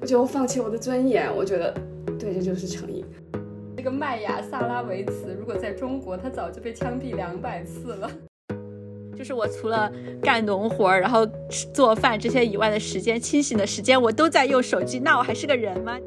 我就放弃我的尊严。我觉得，对，这就是诚意。这个麦雅萨拉维茨，如果在中国，他早就被枪毙两百次了。就是我除了干农活，然后做饭这些以外的时间，清醒的时间，我都在用手机，那我还是个人吗？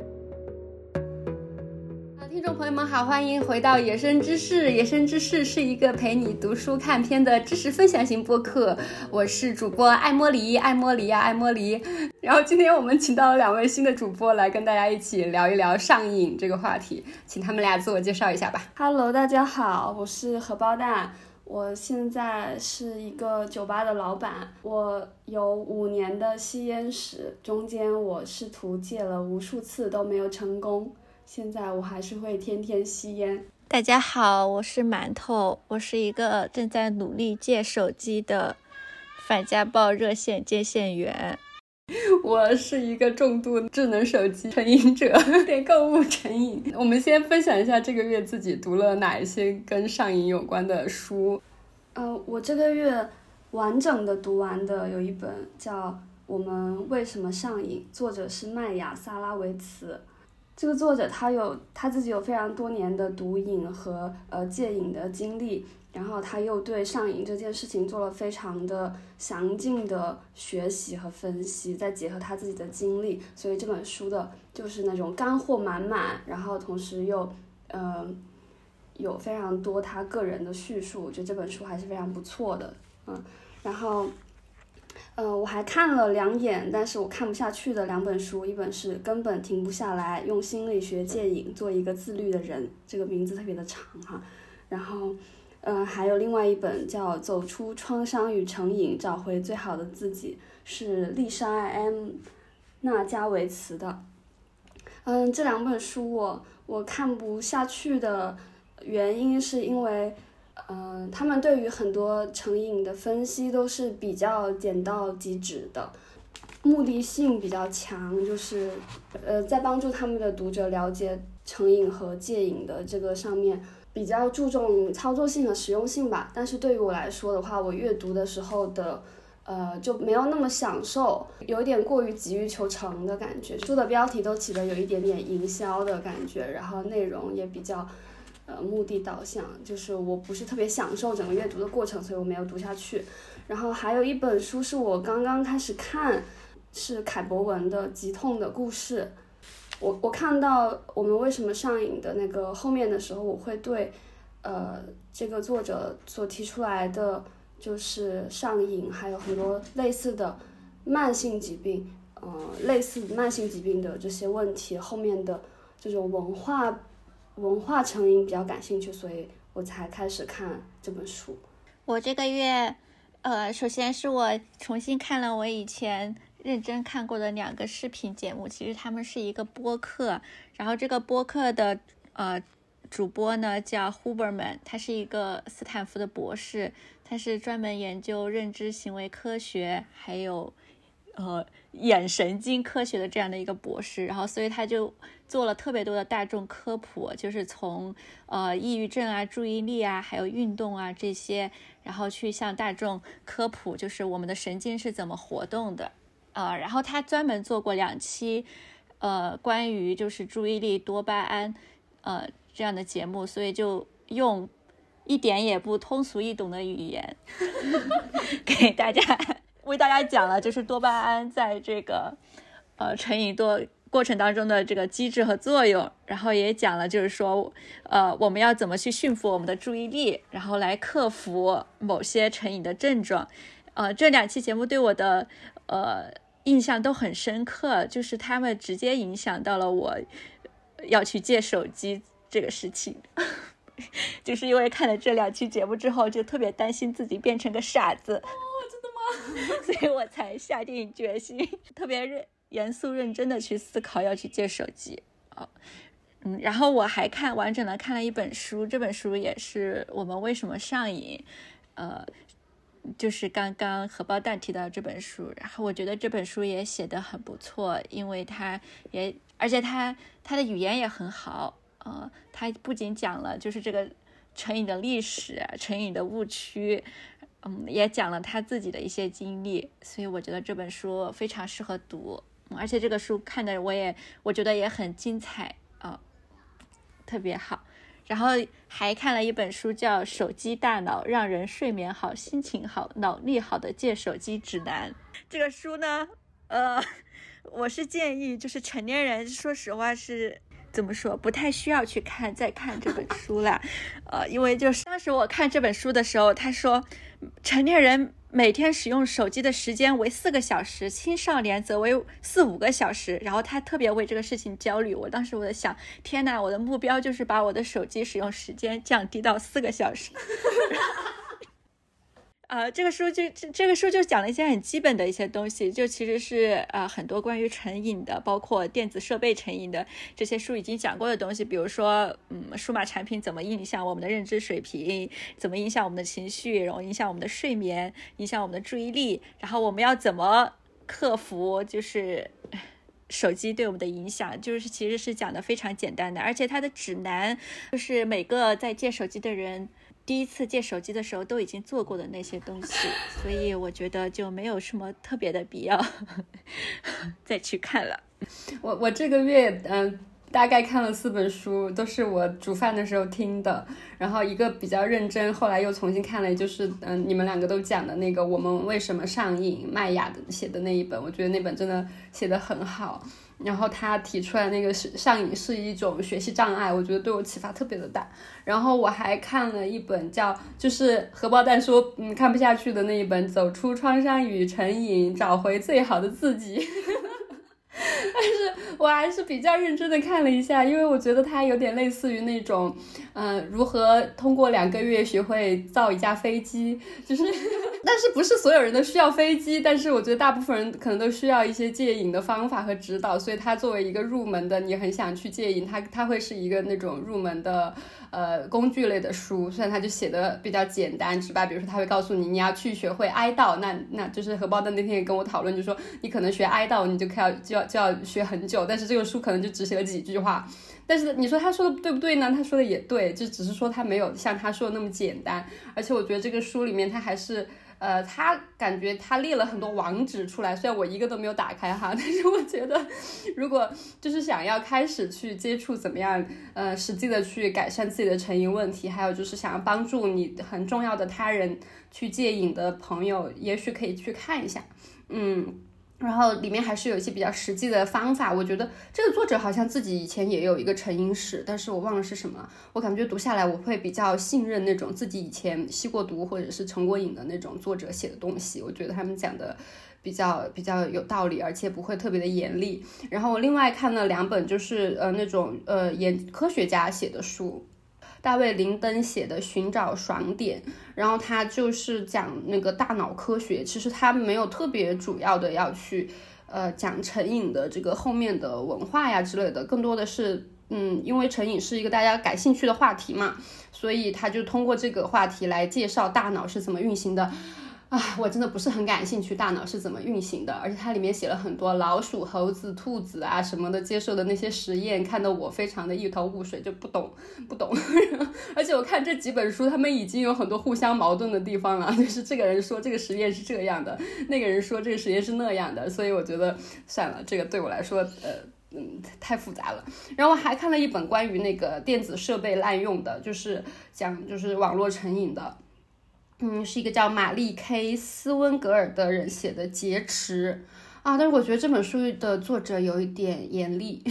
们好，欢迎回到《野生知识》。《野生知识》是一个陪你读书看片的知识分享型播客。我是主播艾莫黎，艾莫黎呀，艾莫黎。然后今天我们请到了两位新的主播来跟大家一起聊一聊上瘾这个话题，请他们俩自我介绍一下吧。Hello，大家好，我是荷包蛋。我现在是一个酒吧的老板，我有五年的吸烟史，中间我试图戒了无数次都没有成功，现在我还是会天天吸烟。大家好，我是馒头，我是一个正在努力戒手机的反家暴热线接线员。我是一个重度智能手机成瘾者，对购物成瘾。我们先分享一下这个月自己读了哪一些跟上瘾有关的书。呃，我这个月完整的读完的有一本叫《我们为什么上瘾》，作者是麦雅萨拉维茨。这个作者他有他自己有非常多年的毒瘾和呃戒瘾的经历。然后他又对上瘾这件事情做了非常的详尽的学习和分析，再结合他自己的经历，所以这本书的就是那种干货满满，然后同时又嗯有非常多他个人的叙述，我觉得这本书还是非常不错的，嗯，然后嗯我还看了两眼，但是我看不下去的两本书，一本是根本停不下来，用心理学戒瘾做一个自律的人，这个名字特别的长哈，然后。嗯，还有另外一本叫《走出创伤与成瘾，找回最好的自己》，是丽莎 ·M· 纳加维茨的。嗯，这两本书我我看不下去的原因是因为，嗯，他们对于很多成瘾的分析都是比较点到即止的，目的性比较强，就是呃，在帮助他们的读者了解成瘾和戒瘾的这个上面。比较注重操作性和实用性吧，但是对于我来说的话，我阅读的时候的，呃，就没有那么享受，有一点过于急于求成的感觉。书的标题都起的有一点点营销的感觉，然后内容也比较，呃，目的导向，就是我不是特别享受整个阅读的过程，所以我没有读下去。然后还有一本书是我刚刚开始看，是凯博文的《极痛的故事》。我我看到我们为什么上瘾的那个后面的时候，我会对，呃，这个作者所提出来的就是上瘾，还有很多类似的慢性疾病，呃，类似慢性疾病的这些问题后面的这种文化文化成因比较感兴趣，所以我才开始看这本书。我这个月，呃，首先是我重新看了我以前。认真看过的两个视频节目，其实他们是一个播客。然后这个播客的呃主播呢叫 Huberman，他是一个斯坦福的博士，他是专门研究认知行为科学还有呃眼神经科学的这样的一个博士。然后所以他就做了特别多的大众科普，就是从呃抑郁症啊、注意力啊、还有运动啊这些，然后去向大众科普，就是我们的神经是怎么活动的。呃，然后他专门做过两期，呃，关于就是注意力多巴胺，呃这样的节目，所以就用一点也不通俗易懂的语言 给大家为大家讲了，就是多巴胺在这个呃成瘾多过程当中的这个机制和作用，然后也讲了就是说，呃，我们要怎么去驯服我们的注意力，然后来克服某些成瘾的症状。呃，这两期节目对我的呃。印象都很深刻，就是他们直接影响到了我要去借手机这个事情，就是因为看了这两期节目之后，就特别担心自己变成个傻子。所以我才下定决心，特别认严肃认真的去思考要去借手机。哦，嗯，然后我还看完整的看了一本书，这本书也是我们为什么上瘾，呃。就是刚刚荷包蛋提到这本书，然后我觉得这本书也写得很不错，因为它也，而且它它的语言也很好，呃，它不仅讲了就是这个成瘾的历史、成瘾的误区，嗯，也讲了他自己的一些经历，所以我觉得这本书非常适合读，而且这个书看的我也我觉得也很精彩啊，特别好。然后还看了一本书，叫《手机大脑让人睡眠好、心情好、脑力好的戒手机指南》。这个书呢，呃，我是建议就是成年人，说实话是怎么说，不太需要去看再看这本书了，呃，因为就是当时我看这本书的时候，他说成年人。每天使用手机的时间为四个小时，青少年则为四五个小时。然后他特别为这个事情焦虑。我当时我在想，天呐，我的目标就是把我的手机使用时间降低到四个小时。呃，这个书就这这个书就讲了一些很基本的一些东西，就其实是呃很多关于成瘾的，包括电子设备成瘾的这些书已经讲过的东西，比如说嗯，数码产品怎么影响我们的认知水平，怎么影响我们的情绪，然后影响我们的睡眠，影响我们的注意力，然后我们要怎么克服就是手机对我们的影响，就是其实是讲的非常简单的，而且它的指南就是每个在借手机的人。第一次借手机的时候都已经做过的那些东西，所以我觉得就没有什么特别的必要 再去看了。我我这个月嗯，大概看了四本书，都是我煮饭的时候听的。然后一个比较认真，后来又重新看了，就是嗯，你们两个都讲的那个《我们为什么上瘾》，麦雅的写的那一本，我觉得那本真的写的很好。然后他提出来那个是上瘾是一种学习障碍，我觉得对我启发特别的大。然后我还看了一本叫就是荷包蛋说嗯看不下去的那一本《走出创伤与成瘾，找回最好的自己》。但是我还是比较认真的看了一下，因为我觉得它有点类似于那种，嗯，如何通过两个月学会造一架飞机，就是，但是不是所有人都需要飞机，但是我觉得大部分人可能都需要一些戒瘾的方法和指导，所以它作为一个入门的，你很想去戒瘾，它它会是一个那种入门的。呃，工具类的书，虽然它就写的比较简单直白，比如说它会告诉你你要去学会哀悼，那那就是荷包蛋那天也跟我讨论，就说你可能学哀悼，你就可要就要就要学很久，但是这个书可能就只写了几句话，但是你说他说的对不对呢？他说的也对，就只是说他没有像他说的那么简单，而且我觉得这个书里面他还是。呃，他感觉他列了很多网址出来，虽然我一个都没有打开哈，但是我觉得，如果就是想要开始去接触怎么样，呃，实际的去改善自己的成瘾问题，还有就是想要帮助你很重要的他人去戒瘾的朋友，也许可以去看一下，嗯。然后里面还是有一些比较实际的方法，我觉得这个作者好像自己以前也有一个成瘾史，但是我忘了是什么了。我感觉读下来我会比较信任那种自己以前吸过毒或者是成过瘾的那种作者写的东西，我觉得他们讲的比较比较有道理，而且不会特别的严厉。然后我另外看了两本，就是呃那种呃研科学家写的书。大卫林登写的《寻找爽点》，然后他就是讲那个大脑科学，其实他没有特别主要的要去，呃，讲成瘾的这个后面的文化呀之类的，更多的是，嗯，因为成瘾是一个大家感兴趣的话题嘛，所以他就通过这个话题来介绍大脑是怎么运行的。啊，我真的不是很感兴趣，大脑是怎么运行的？而且它里面写了很多老鼠、猴子、兔子啊什么的接受的那些实验，看得我非常的一头雾水，就不懂 不懂。而且我看这几本书，他们已经有很多互相矛盾的地方了，就是这个人说这个实验是这样的，那个人说这个实验是那样的，所以我觉得算了，这个对我来说，呃嗯，太复杂了。然后我还看了一本关于那个电子设备滥用的，就是讲就是网络成瘾的。嗯，是一个叫玛丽 K 斯温格尔的人写的《劫持》。啊，但是我觉得这本书的作者有一点严厉，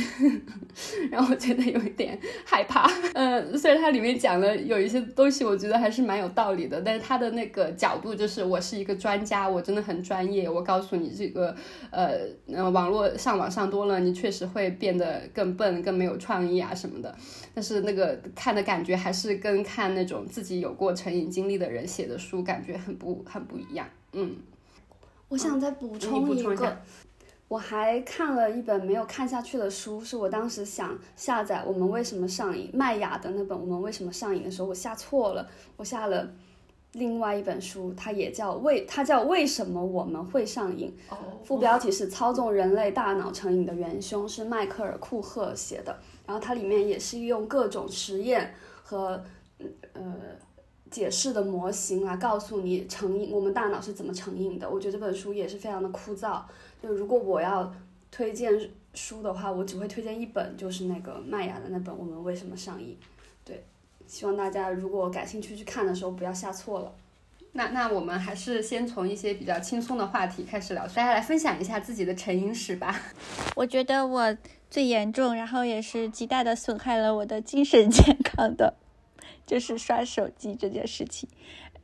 让我觉得有一点害怕。嗯，虽然它里面讲了有一些东西，我觉得还是蛮有道理的，但是他的那个角度就是我是一个专家，我真的很专业，我告诉你这个，呃，呃，网络上网上多了，你确实会变得更笨、更没有创意啊什么的。但是那个看的感觉还是跟看那种自己有过成瘾经历的人写的书感觉很不很不一样。嗯。我想再补充一个，我还看了一本没有看下去的书，是我当时想下载《我们为什么上瘾》麦雅的那本《我们为什么上瘾》的时候，我下错了，我下了另外一本书，它也叫为它叫为什么我们会上瘾，副标题是操纵人类大脑成瘾的元凶，是迈克尔库赫写的，然后它里面也是用各种实验和呃。解释的模型来告诉你成瘾，我们大脑是怎么成瘾的。我觉得这本书也是非常的枯燥。就如果我要推荐书的话，我只会推荐一本，就是那个麦芽的那本《我们为什么上瘾》。对，希望大家如果感兴趣去看的时候，不要下错了。那那我们还是先从一些比较轻松的话题开始聊，大家来分享一下自己的成瘾史吧。我觉得我最严重，然后也是极大的损害了我的精神健康的，就是刷手机这件事情。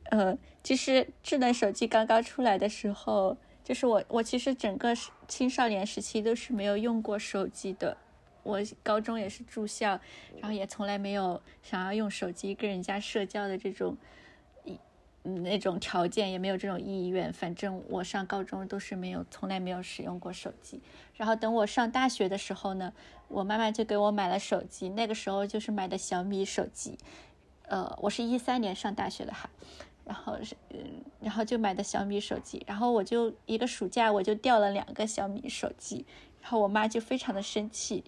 呃，其实智能手机刚刚出来的时候，就是我我其实整个青少年时期都是没有用过手机的。我高中也是住校，然后也从来没有想要用手机跟人家社交的这种。一那种条件也没有这种意愿，反正我上高中都是没有，从来没有使用过手机。然后等我上大学的时候呢，我妈妈就给我买了手机，那个时候就是买的小米手机。呃，我是一三年上大学的哈，然后是，嗯，然后就买的小米手机，然后我就一个暑假我就掉了两个小米手机，然后我妈就非常的生气，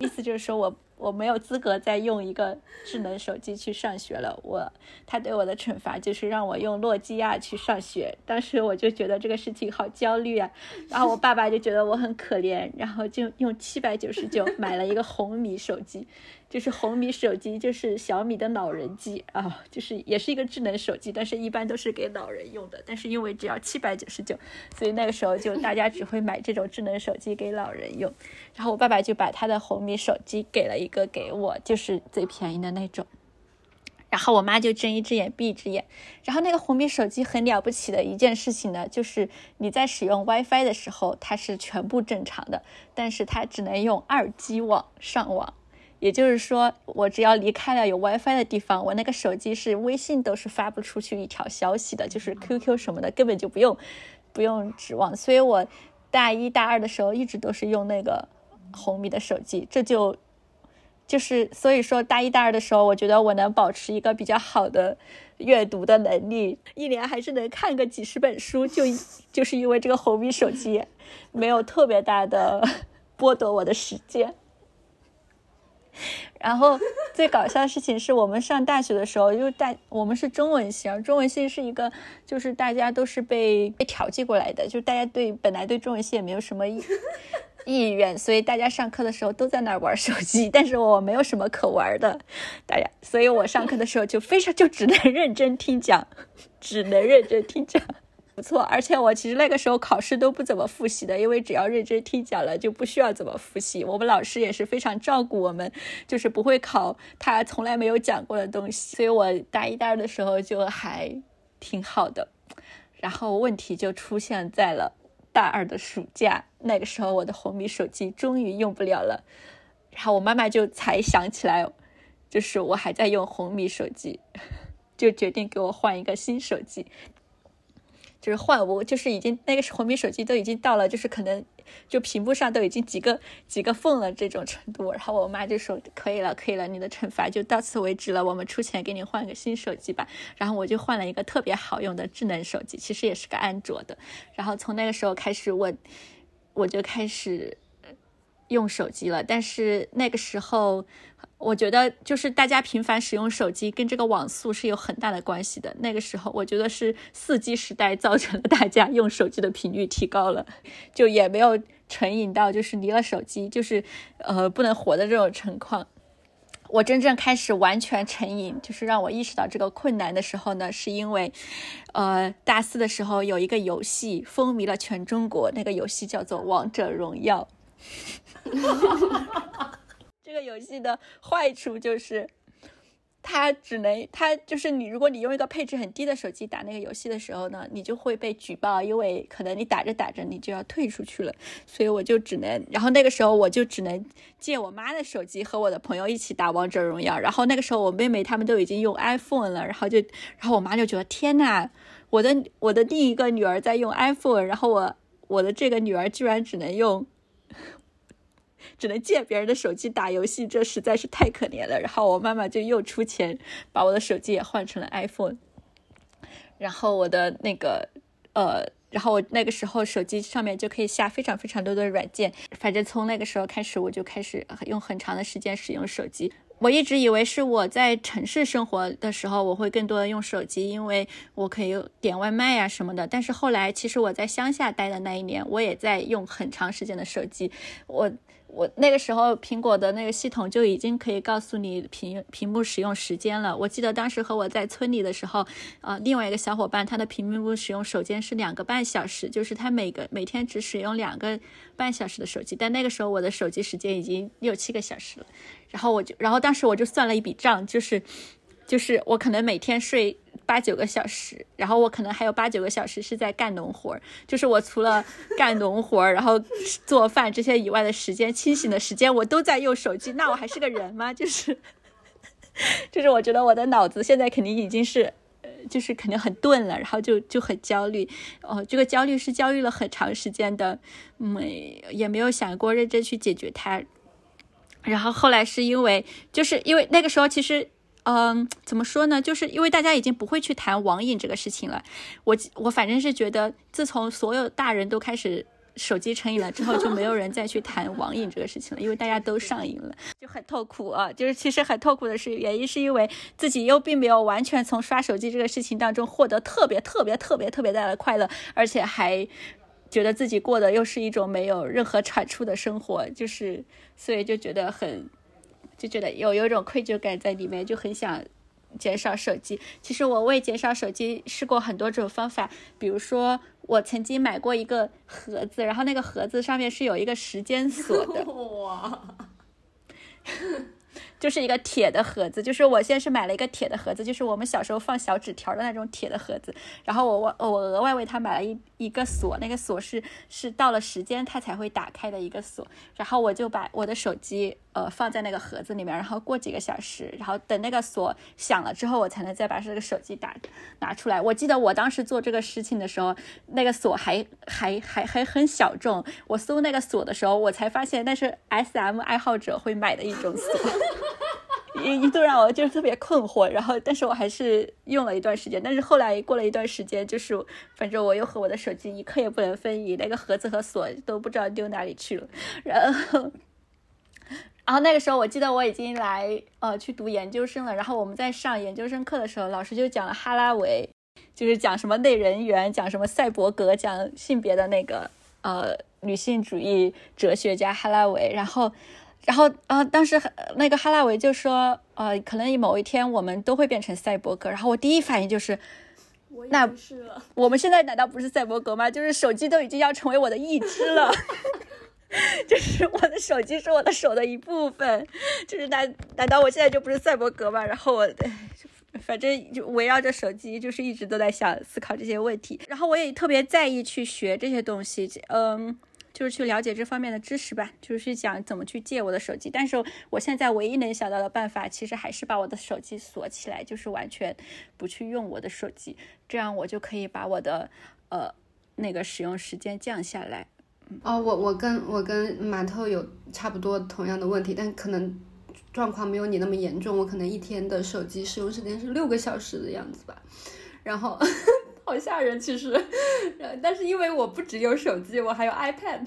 意思就是说我。我没有资格再用一个智能手机去上学了。我他对我的惩罚就是让我用诺基亚去上学。当时我就觉得这个事情好焦虑啊。然后我爸爸就觉得我很可怜，然后就用七百九十九买了一个红米手机。就是红米手机，就是小米的老人机啊，就是也是一个智能手机，但是一般都是给老人用的。但是因为只要七百九十九，所以那个时候就大家只会买这种智能手机给老人用。然后我爸爸就把他的红米手机给了一个给我，就是最便宜的那种。然后我妈就睁一只眼闭一只眼。然后那个红米手机很了不起的一件事情呢，就是你在使用 WiFi 的时候，它是全部正常的，但是它只能用二 G 网上网。也就是说，我只要离开了有 WiFi 的地方，我那个手机是微信都是发不出去一条消息的，就是 QQ 什么的根本就不用，不用指望。所以我大一大二的时候一直都是用那个红米的手机，这就就是所以说大一大二的时候，我觉得我能保持一个比较好的阅读的能力，一年还是能看个几十本书，就就是因为这个红米手机没有特别大的 剥夺我的时间。然后最搞笑的事情是我们上大学的时候，因为大我们是中文系，中文系是一个就是大家都是被被调剂过来的，就大家对本来对中文系也没有什么意愿，所以大家上课的时候都在那玩手机，但是我没有什么可玩的，大家，所以我上课的时候就非常就只能认真听讲，只能认真听讲。不错，而且我其实那个时候考试都不怎么复习的，因为只要认真听讲了，就不需要怎么复习。我们老师也是非常照顾我们，就是不会考他从来没有讲过的东西，所以我大一、大二的时候就还挺好的。然后问题就出现在了大二的暑假，那个时候我的红米手机终于用不了了，然后我妈妈就才想起来，就是我还在用红米手机，就决定给我换一个新手机。就是换我，就是已经那个红米手机都已经到了，就是可能就屏幕上都已经几个几个缝了这种程度。然后我妈就说：“可以了，可以了，你的惩罚就到此为止了，我们出钱给你换个新手机吧。”然后我就换了一个特别好用的智能手机，其实也是个安卓的。然后从那个时候开始，我我就开始用手机了。但是那个时候。我觉得就是大家频繁使用手机跟这个网速是有很大的关系的。那个时候，我觉得是四 G 时代造成了大家用手机的频率提高了，就也没有成瘾到就是离了手机就是呃不能活的这种情况。我真正开始完全成瘾，就是让我意识到这个困难的时候呢，是因为呃大四的时候有一个游戏风靡了全中国，那个游戏叫做《王者荣耀》。这个游戏的坏处就是，它只能它就是你，如果你用一个配置很低的手机打那个游戏的时候呢，你就会被举报，因为可能你打着打着你就要退出去了。所以我就只能，然后那个时候我就只能借我妈的手机和我的朋友一起打王者荣耀。然后那个时候我妹妹他们都已经用 iPhone 了，然后就，然后我妈就觉得天呐，我的我的第一个女儿在用 iPhone，然后我我的这个女儿居然只能用。只能借别人的手机打游戏，这实在是太可怜了。然后我妈妈就又出钱把我的手机也换成了 iPhone。然后我的那个呃，然后我那个时候手机上面就可以下非常非常多的软件。反正从那个时候开始，我就开始用很长的时间使用手机。我一直以为是我在城市生活的时候，我会更多的用手机，因为我可以点外卖呀什么的。但是后来，其实我在乡下待的那一年，我也在用很长时间的手机。我。我那个时候，苹果的那个系统就已经可以告诉你屏屏幕使用时间了。我记得当时和我在村里的时候，呃，另外一个小伙伴他的屏幕使用时间是两个半小时，就是他每个每天只使用两个半小时的手机。但那个时候我的手机时间已经六七个小时了。然后我就，然后当时我就算了一笔账，就是，就是我可能每天睡。八九个小时，然后我可能还有八九个小时是在干农活儿，就是我除了干农活儿，然后做饭这些以外的时间，清醒的时间我都在用手机，那我还是个人吗？就是，就是我觉得我的脑子现在肯定已经是，呃，就是肯定很钝了，然后就就很焦虑，哦，这个焦虑是焦虑了很长时间的，没也没有想过认真去解决它，然后后来是因为，就是因为那个时候其实。嗯，怎么说呢？就是因为大家已经不会去谈网瘾这个事情了。我我反正是觉得，自从所有大人都开始手机成瘾了之后，就没有人再去谈网瘾这个事情了，因为大家都上瘾了，就很痛苦啊。就是其实很痛苦的是，原因是因为自己又并没有完全从刷手机这个事情当中获得特别特别特别特别大的快乐，而且还觉得自己过的又是一种没有任何产出的生活，就是所以就觉得很。就觉得有有一种愧疚感在里面，就很想减少手机。其实我为减少手机试过很多种方法，比如说我曾经买过一个盒子，然后那个盒子上面是有一个时间锁的。就是一个铁的盒子，就是我先是买了一个铁的盒子，就是我们小时候放小纸条的那种铁的盒子。然后我我我额外为它买了一一个锁，那个锁是是到了时间它才会打开的一个锁。然后我就把我的手机呃放在那个盒子里面，然后过几个小时，然后等那个锁响了之后，我才能再把这个手机打拿出来。我记得我当时做这个事情的时候，那个锁还还还还很小众。我搜那个锁的时候，我才发现那是 S M 爱好者会买的一种锁。一一度让我就是特别困惑，然后但是我还是用了一段时间，但是后来过了一段时间，就是反正我又和我的手机一刻也不能分离，那个盒子和锁都不知道丢哪里去了，然后，然后那个时候我记得我已经来呃去读研究生了，然后我们在上研究生课的时候，老师就讲了哈拉维，就是讲什么类人猿，讲什么赛博格，讲性别的那个呃女性主义哲学家哈拉维，然后。然后啊，当时那个哈拉维就说，呃，可能某一天我们都会变成赛博格。然后我第一反应就是，那我们现在难道不是赛博格吗？就是手机都已经要成为我的义肢了，就是我的手机是我的手的一部分。就是难难道我现在就不是赛博格吗？然后我 反正就围绕着手机，就是一直都在想思考这些问题。然后我也特别在意去学这些东西，嗯。就是去了解这方面的知识吧，就是讲怎么去借我的手机。但是我现在唯一能想到的办法，其实还是把我的手机锁起来，就是完全不去用我的手机，这样我就可以把我的呃那个使用时间降下来。哦，我我跟我跟馒头有差不多同样的问题，但可能状况没有你那么严重。我可能一天的手机使用时间是六个小时的样子吧，然后。好吓人，其实，但是因为我不只有手机，我还有 iPad，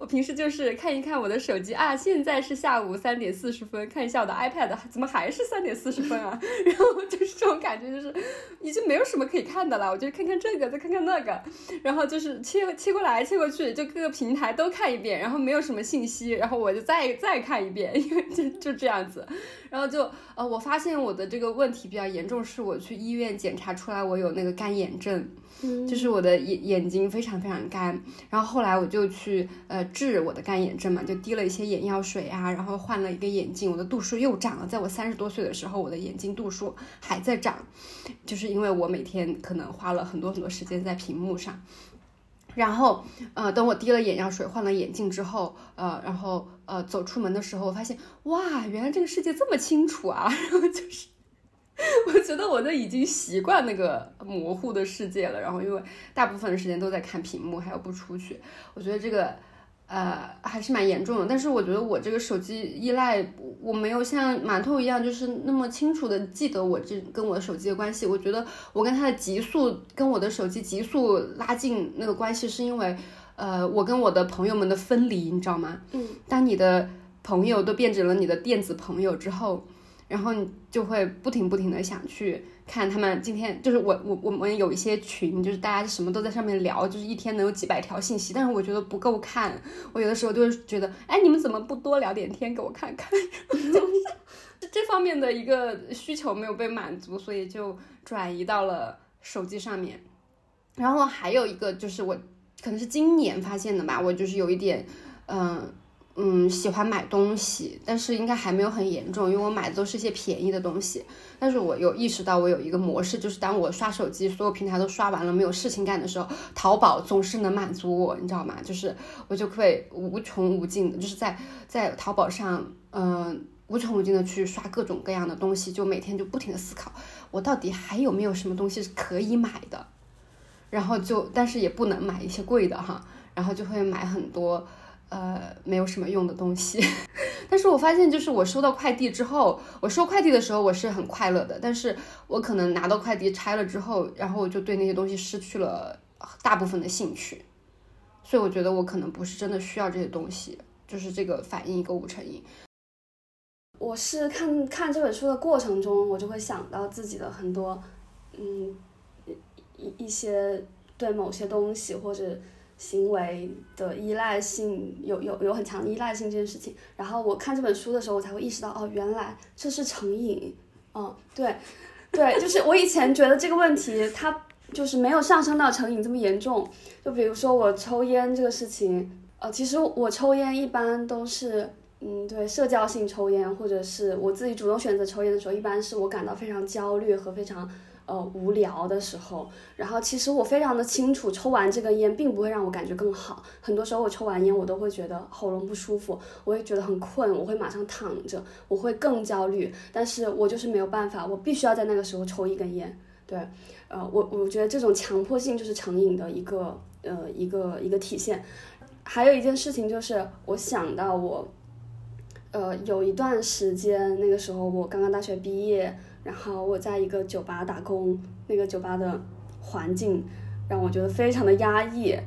我平时就是看一看我的手机啊，现在是下午三点四十分，看一下我的 iPad，怎么还是三点四十分啊？然后就是这种感觉，就是已经没有什么可以看的了，我就看看这个，再看看那个，然后就是切切过来切过去，就各个平台都看一遍，然后没有什么信息，然后我就再再看一遍，因为就就这样子，然后就呃，我发现我的这个问题比较严重，是我去医院检查出来我有那个干眼症，就是我的眼眼睛非常非常干，然后后来我就去呃治我的干眼症嘛，就滴了一些眼药水啊，然后换了一个眼镜，我的度数又涨了。在我三十多岁的时候，我的眼睛度数还在涨，就是因为我每天可能花了很多很多时间在屏幕上。然后呃，等我滴了眼药水，换了眼镜之后，呃，然后呃走出门的时候，我发现哇，原来这个世界这么清楚啊，然后就是。我觉得我都已经习惯那个模糊的世界了，然后因为大部分的时间都在看屏幕，还有不出去，我觉得这个呃还是蛮严重的。但是我觉得我这个手机依赖，我没有像馒头一样，就是那么清楚的记得我这跟我的手机的关系。我觉得我跟他的急速跟我的手机急速拉近那个关系，是因为呃我跟我的朋友们的分离，你知道吗？嗯，当你的。朋友都变成了你的电子朋友之后，然后你就会不停不停的想去看他们今天就是我我我们有一些群，就是大家什么都在上面聊，就是一天能有几百条信息，但是我觉得不够看，我有的时候就会觉得，哎，你们怎么不多聊点天给我看看？这方面的一个需求没有被满足，所以就转移到了手机上面。然后还有一个就是我可能是今年发现的吧，我就是有一点，嗯嗯，喜欢买东西，但是应该还没有很严重，因为我买的都是一些便宜的东西。但是我有意识到，我有一个模式，就是当我刷手机，所有平台都刷完了，没有事情干的时候，淘宝总是能满足我，你知道吗？就是我就会无穷无尽的，就是在在淘宝上，嗯。无穷无尽的去刷各种各样的东西，就每天就不停的思考，我到底还有没有什么东西是可以买的，然后就但是也不能买一些贵的哈，然后就会买很多呃没有什么用的东西。但是我发现，就是我收到快递之后，我收快递的时候我是很快乐的，但是我可能拿到快递拆了之后，然后我就对那些东西失去了大部分的兴趣，所以我觉得我可能不是真的需要这些东西，就是这个反应购物成瘾。我是看看这本书的过程中，我就会想到自己的很多，嗯，一一些对某些东西或者行为的依赖性，有有有很强的依赖性这件事情。然后我看这本书的时候，我才会意识到，哦，原来这是成瘾。嗯，对，对，就是我以前觉得这个问题，它就是没有上升到成瘾这么严重。就比如说我抽烟这个事情，呃，其实我抽烟一般都是。嗯，对，社交性抽烟，或者是我自己主动选择抽烟的时候，一般是我感到非常焦虑和非常呃无聊的时候。然后其实我非常的清楚，抽完这根烟并不会让我感觉更好。很多时候我抽完烟，我都会觉得喉咙不舒服，我会觉得很困，我会马上躺着，我会更焦虑。但是我就是没有办法，我必须要在那个时候抽一根烟。对，呃，我我觉得这种强迫性就是成瘾的一个呃一个一个体现。还有一件事情就是，我想到我。呃，有一段时间，那个时候我刚刚大学毕业，然后我在一个酒吧打工，那个酒吧的环境让我觉得非常的压抑。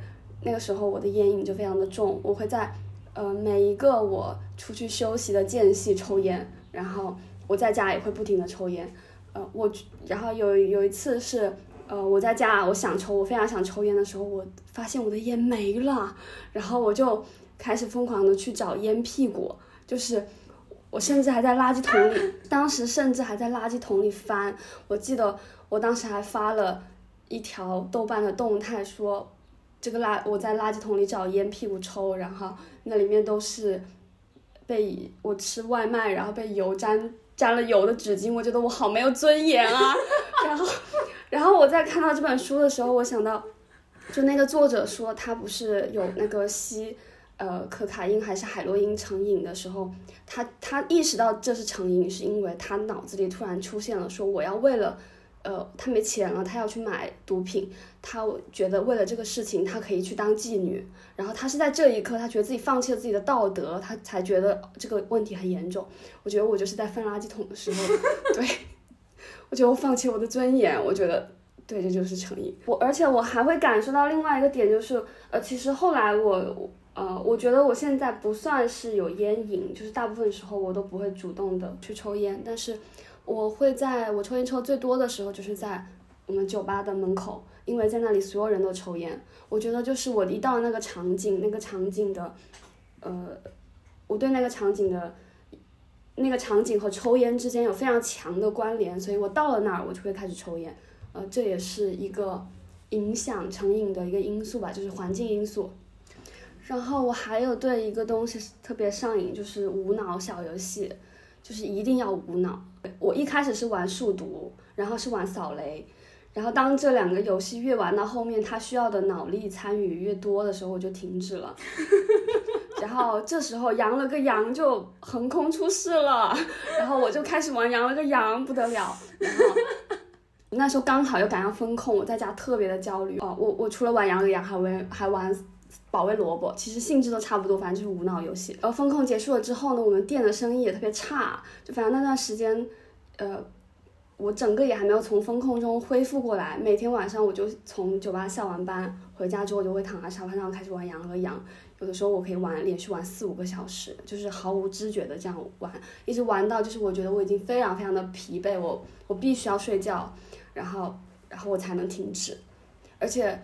那个时候我的烟瘾就非常的重，我会在呃每一个我出去休息的间隙抽烟，然后我在家也会不停的抽烟。呃，我然后有有一次是呃我在家我想抽，我非常想抽烟的时候，我发现我的烟没了，然后我就开始疯狂的去找烟屁股。就是我甚至还在垃圾桶里，当时甚至还在垃圾桶里翻。我记得我当时还发了一条豆瓣的动态，说这个垃我在垃圾桶里找烟屁股抽，然后那里面都是被我吃外卖然后被油沾沾了油的纸巾。我觉得我好没有尊严啊！然后，然后我在看到这本书的时候，我想到，就那个作者说他不是有那个吸。呃，可卡因还是海洛因成瘾的时候，他他意识到这是成瘾，是因为他脑子里突然出现了说我要为了，呃，他没钱了，他要去买毒品，他觉得为了这个事情，他可以去当妓女，然后他是在这一刻，他觉得自己放弃了自己的道德，他才觉得这个问题很严重。我觉得我就是在翻垃圾桶的时候，对，我觉得我放弃我的尊严，我觉得对，这就是成瘾。我而且我还会感受到另外一个点，就是呃，其实后来我。呃，我觉得我现在不算是有烟瘾，就是大部分时候我都不会主动的去抽烟，但是我会在我抽烟抽最多的时候，就是在我们酒吧的门口，因为在那里所有人都抽烟。我觉得就是我一到那个场景，那个场景的，呃，我对那个场景的，那个场景和抽烟之间有非常强的关联，所以我到了那儿我就会开始抽烟。呃，这也是一个影响成瘾的一个因素吧，就是环境因素。然后我还有对一个东西特别上瘾，就是无脑小游戏，就是一定要无脑。我一开始是玩数独，然后是玩扫雷，然后当这两个游戏越玩到后面，它需要的脑力参与越多的时候，我就停止了。然后这时候羊了个羊就横空出世了，然后我就开始玩羊了个羊，不得了。然后那时候刚好又赶上风控，我在家特别的焦虑。哦，我我除了玩羊了个羊，还玩还玩。保卫萝卜其实性质都差不多，反正就是无脑游戏。而风控结束了之后呢，我们店的生意也特别差，就反正那段时间，呃，我整个也还没有从风控中恢复过来。每天晚上我就从酒吧下完班回家之后，就会躺在沙发上开始玩羊和羊。有的时候我可以玩连续玩四五个小时，就是毫无知觉的这样玩，一直玩到就是我觉得我已经非常非常的疲惫，我我必须要睡觉，然后然后我才能停止。而且，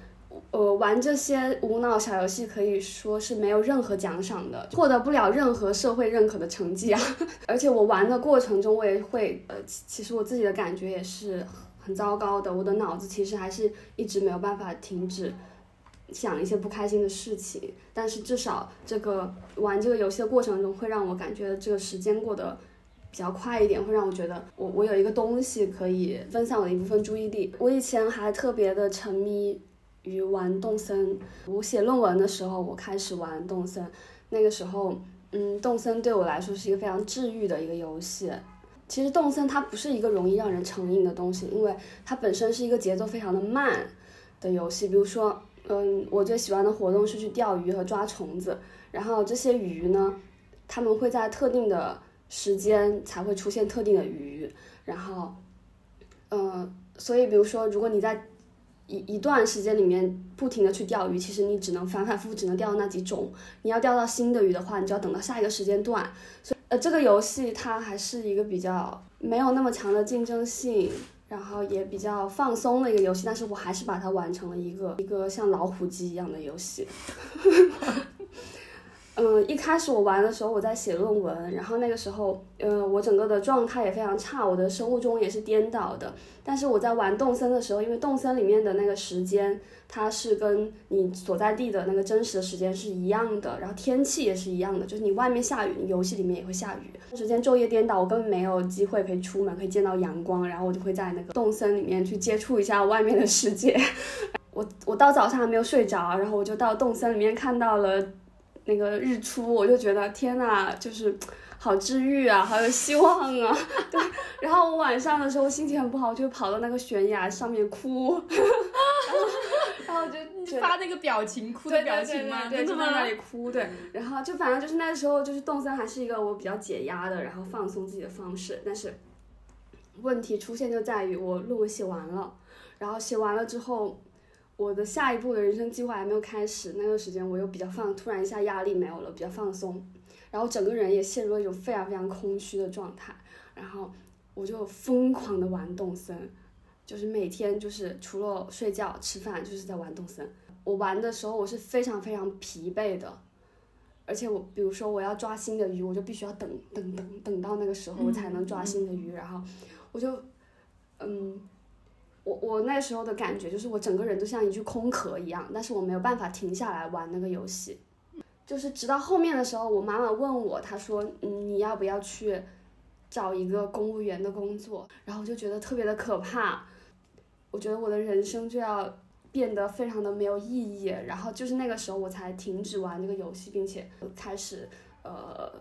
呃，玩这些无脑小游戏可以说是没有任何奖赏的，获得不了任何社会认可的成绩啊。而且我玩的过程中，我也会，呃，其实我自己的感觉也是很糟糕的，我的脑子其实还是一直没有办法停止。想一些不开心的事情，但是至少这个玩这个游戏的过程中，会让我感觉这个时间过得比较快一点，会让我觉得我我有一个东西可以分散我的一部分注意力。我以前还特别的沉迷于玩动森，我写论文的时候，我开始玩动森，那个时候，嗯，动森对我来说是一个非常治愈的一个游戏。其实动森它不是一个容易让人成瘾的东西，因为它本身是一个节奏非常的慢的游戏，比如说。嗯，我最喜欢的活动是去钓鱼和抓虫子。然后这些鱼呢，他们会在特定的时间才会出现特定的鱼。然后，嗯，所以比如说，如果你在一一段时间里面不停的去钓鱼，其实你只能反反复复只能钓到那几种。你要钓到新的鱼的话，你就要等到下一个时间段。所以，呃，这个游戏它还是一个比较没有那么强的竞争性。然后也比较放松的一个游戏，但是我还是把它玩成了一个一个像老虎机一样的游戏。嗯，一开始我玩的时候我在写论文，然后那个时候，呃，我整个的状态也非常差，我的生物钟也是颠倒的。但是我在玩动森的时候，因为动森里面的那个时间，它是跟你所在地的那个真实的时间是一样的，然后天气也是一样的，就是你外面下雨，你游戏里面也会下雨。时间昼夜颠倒，我根本没有机会可以出门，可以见到阳光，然后我就会在那个动森里面去接触一下外面的世界。我我到早上还没有睡着，然后我就到动森里面看到了。那个日出，我就觉得天呐，就是好治愈啊，好有希望啊。对，然后我晚上的时候心情很不好，就跑到那个悬崖上面哭，然后就发那个表情，哭的表情吗？对，就在那里哭。对，然后就反正就是那时候，就是动森还是一个我比较解压的，然后放松自己的方式。但是问题出现就在于我论文写完了，然后写完了之后。我的下一步的人生计划还没有开始，那段时间我又比较放，突然一下压力没有了，比较放松，然后整个人也陷入了一种非常非常空虚的状态，然后我就疯狂的玩动森，就是每天就是除了睡觉吃饭就是在玩动森。我玩的时候我是非常非常疲惫的，而且我比如说我要抓新的鱼，我就必须要等等等等到那个时候我才能抓新的鱼，然后我就嗯。我我那时候的感觉就是我整个人都像一具空壳一样，但是我没有办法停下来玩那个游戏，就是直到后面的时候，我妈妈问我，她说，嗯，你要不要去找一个公务员的工作？然后我就觉得特别的可怕，我觉得我的人生就要变得非常的没有意义，然后就是那个时候我才停止玩这个游戏，并且开始呃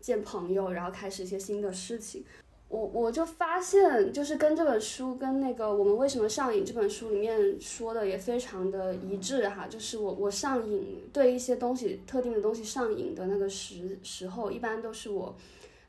见朋友，然后开始一些新的事情。我我就发现，就是跟这本书跟那个《我们为什么上瘾》这本书里面说的也非常的一致哈，就是我我上瘾对一些东西特定的东西上瘾的那个时时候，一般都是我，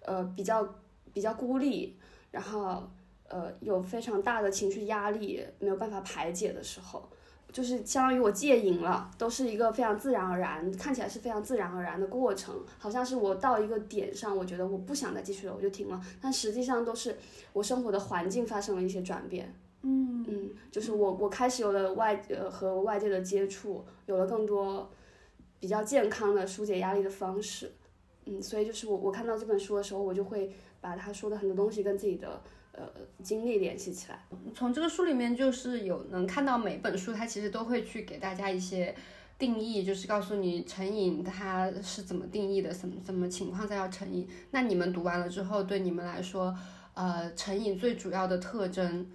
呃比较比较孤立，然后呃有非常大的情绪压力没有办法排解的时候。就是相当于我戒瘾了，都是一个非常自然而然，看起来是非常自然而然的过程，好像是我到一个点上，我觉得我不想再继续了，我就停了。但实际上都是我生活的环境发生了一些转变，嗯嗯，就是我我开始有了外呃和外界的接触，有了更多比较健康的疏解压力的方式，嗯，所以就是我我看到这本书的时候，我就会把他说的很多东西跟自己的。呃，经历联系起来，从这个书里面就是有能看到每本书，它其实都会去给大家一些定义，就是告诉你成瘾它是怎么定义的，什么什么情况下要成瘾。那你们读完了之后，对你们来说，呃，成瘾最主要的特征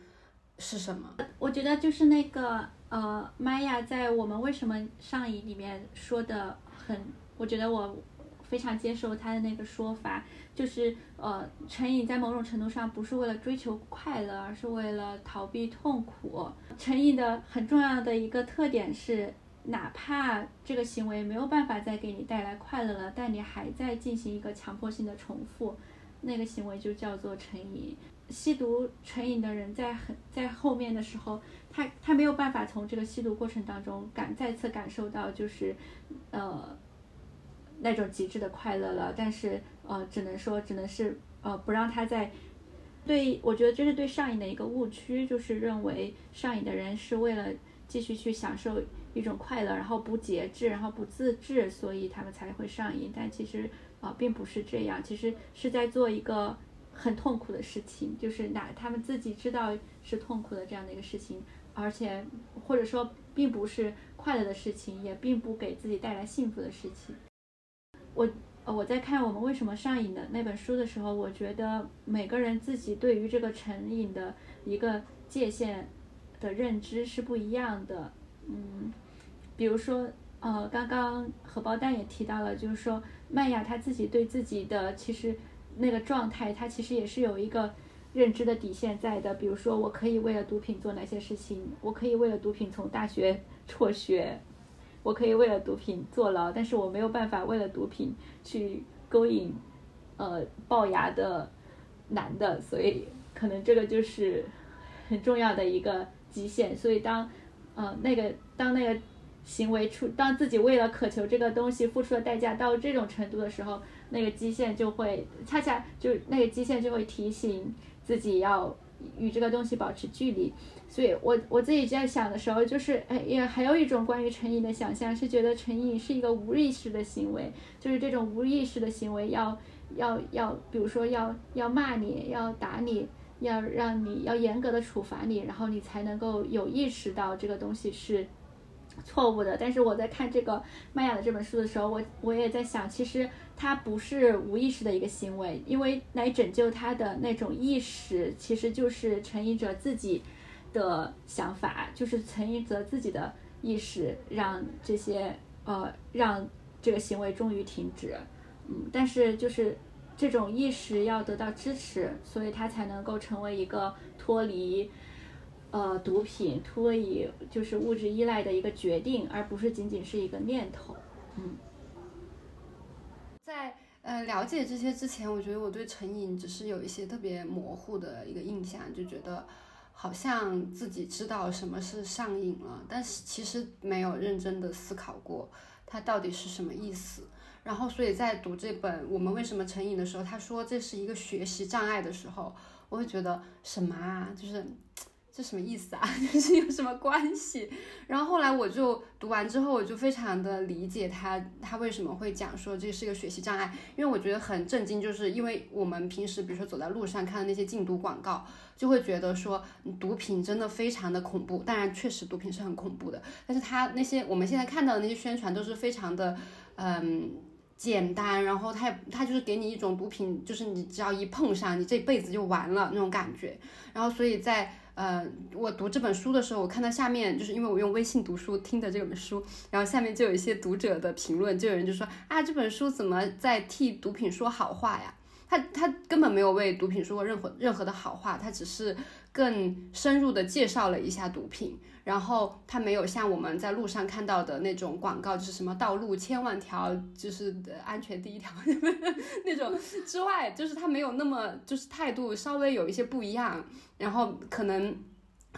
是什么？我觉得就是那个呃，玛雅在我们为什么上瘾里面说的很，我觉得我非常接受他的那个说法。就是呃，成瘾在某种程度上不是为了追求快乐，而是为了逃避痛苦。成瘾的很重要的一个特点是，哪怕这个行为没有办法再给你带来快乐了，但你还在进行一个强迫性的重复，那个行为就叫做成瘾。吸毒成瘾的人在很在后面的时候，他他没有办法从这个吸毒过程当中感再次感受到就是呃那种极致的快乐了，但是呃只能说只能是呃不让他在对我觉得这是对上瘾的一个误区，就是认为上瘾的人是为了继续去享受一种快乐，然后不节制，然后不自制，所以他们才会上瘾，但其实啊并不是这样，其实是在做一个。很痛苦的事情，就是哪他们自己知道是痛苦的这样的一个事情，而且或者说并不是快乐的事情，也并不给自己带来幸福的事情。我呃我在看我们为什么上瘾的那本书的时候，我觉得每个人自己对于这个成瘾的一个界限的认知是不一样的。嗯，比如说呃刚刚荷包蛋也提到了，就是说麦雅他自己对自己的其实。那个状态，它其实也是有一个认知的底线在的。比如说，我可以为了毒品做哪些事情？我可以为了毒品从大学辍学，我可以为了毒品坐牢，但是我没有办法为了毒品去勾引呃龅牙的男的。所以，可能这个就是很重要的一个极限。所以，当呃那个当那个行为出，当自己为了渴求这个东西付出的代价到这种程度的时候。那个极限就会恰恰就那个极限就会提醒自己要与这个东西保持距离，所以我我自己在想的时候，就是哎也还有一种关于成瘾的想象，是觉得成瘾是一个无意识的行为，就是这种无意识的行为要要要，比如说要要骂你，要打你，要让你要严格的处罚你，然后你才能够有意识到这个东西是。错误的，但是我在看这个麦雅的这本书的时候，我我也在想，其实他不是无意识的一个行为，因为来拯救他的那种意识，其实就是成瘾者自己的想法，就是成瘾者自己的意识，让这些呃让这个行为终于停止，嗯，但是就是这种意识要得到支持，所以他才能够成为一个脱离。呃，毒品脱离就是物质依赖的一个决定，而不是仅仅是一个念头。嗯，在呃了解这些之前，我觉得我对成瘾只是有一些特别模糊的一个印象，就觉得好像自己知道什么是上瘾了，但是其实没有认真的思考过它到底是什么意思。然后，所以在读这本《我们为什么成瘾》的时候，他说这是一个学习障碍的时候，我会觉得什么啊，就是。这什么意思啊？就是有什么关系？然后后来我就读完之后，我就非常的理解他，他为什么会讲说这是一个学习障碍。因为我觉得很震惊，就是因为我们平时比如说走在路上看的那些禁毒广告，就会觉得说毒品真的非常的恐怖。当然，确实毒品是很恐怖的，但是他那些我们现在看到的那些宣传都是非常的嗯简单，然后他他就是给你一种毒品，就是你只要一碰上，你这辈子就完了那种感觉。然后所以在呃，我读这本书的时候，我看到下面就是因为我用微信读书听的这本书，然后下面就有一些读者的评论，就有人就说啊，这本书怎么在替毒品说好话呀？他他根本没有为毒品说过任何任何的好话，他只是更深入的介绍了一下毒品，然后他没有像我们在路上看到的那种广告，就是什么道路千万条，就是安全第一条那种之外，就是他没有那么就是态度稍微有一些不一样，然后可能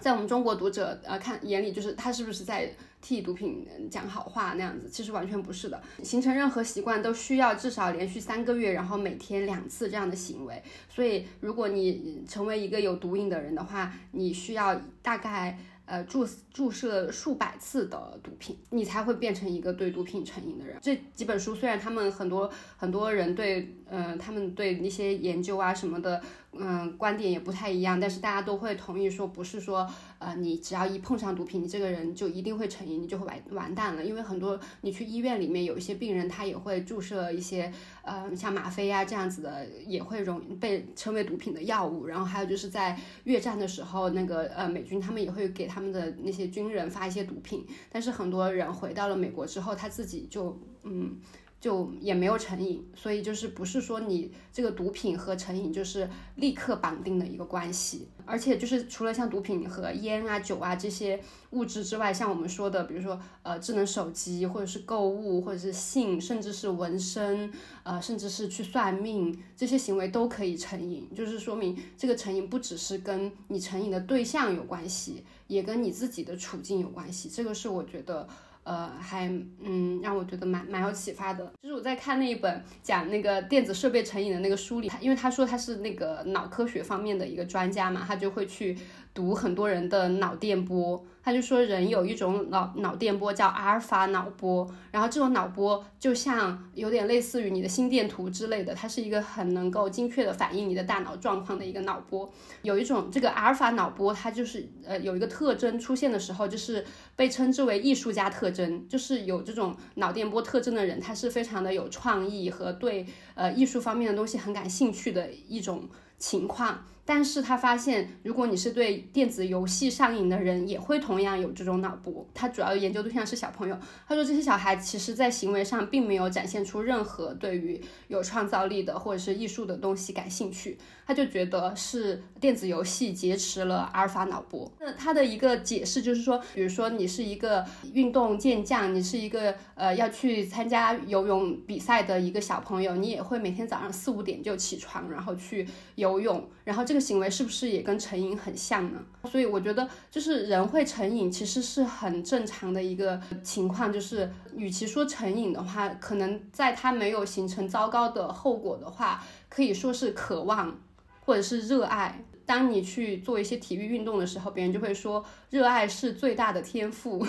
在我们中国读者呃看眼里，就是他是不是在。替毒品讲好话那样子，其实完全不是的。形成任何习惯都需要至少连续三个月，然后每天两次这样的行为。所以，如果你成为一个有毒瘾的人的话，你需要大概。呃，注注射数百次的毒品，你才会变成一个对毒品成瘾的人。这几本书虽然他们很多很多人对，嗯，他们对那些研究啊什么的，嗯，观点也不太一样，但是大家都会同意说，不是说，呃，你只要一碰上毒品，你这个人就一定会成瘾，你就会完完蛋了。因为很多你去医院里面有一些病人，他也会注射一些，呃，像吗啡啊这样子的，也会容被称为毒品的药物。然后还有就是在越战的时候，那个呃美军他们也会给。他们的那些军人发一些毒品，但是很多人回到了美国之后，他自己就嗯就也没有成瘾，所以就是不是说你这个毒品和成瘾就是立刻绑定的一个关系，而且就是除了像毒品和烟啊、酒啊这些物质之外，像我们说的，比如说呃智能手机，或者是购物，或者是性，甚至是纹身，呃，甚至是去算命，这些行为都可以成瘾，就是说明这个成瘾不只是跟你成瘾的对象有关系，也跟你自己的处境有关系，这个是我觉得。呃，还嗯，让我觉得蛮蛮有启发的。就是我在看那一本讲那个电子设备成瘾的那个书里，因为他说他是那个脑科学方面的一个专家嘛，他就会去读很多人的脑电波。他就说，人有一种脑脑电波叫阿尔法脑波，然后这种脑波就像有点类似于你的心电图之类的，它是一个很能够精确的反映你的大脑状况的一个脑波。有一种这个阿尔法脑波，它就是呃有一个特征出现的时候，就是被称之为艺术家特征，就是有这种脑电波特征的人，他是非常的有创意和对呃艺术方面的东西很感兴趣的一种情况。但是他发现，如果你是对电子游戏上瘾的人，也会同样有这种脑波。他主要研究对象是小朋友。他说，这些小孩其实在行为上并没有展现出任何对于有创造力的或者是艺术的东西感兴趣。他就觉得是电子游戏劫持了阿尔法脑波。那他的一个解释就是说，比如说你是一个运动健将，你是一个呃要去参加游泳比赛的一个小朋友，你也会每天早上四五点就起床，然后去游泳，然后这个。行为是不是也跟成瘾很像呢？所以我觉得，就是人会成瘾，其实是很正常的一个情况。就是与其说成瘾的话，可能在他没有形成糟糕的后果的话，可以说是渴望或者是热爱。当你去做一些体育运动的时候，别人就会说，热爱是最大的天赋。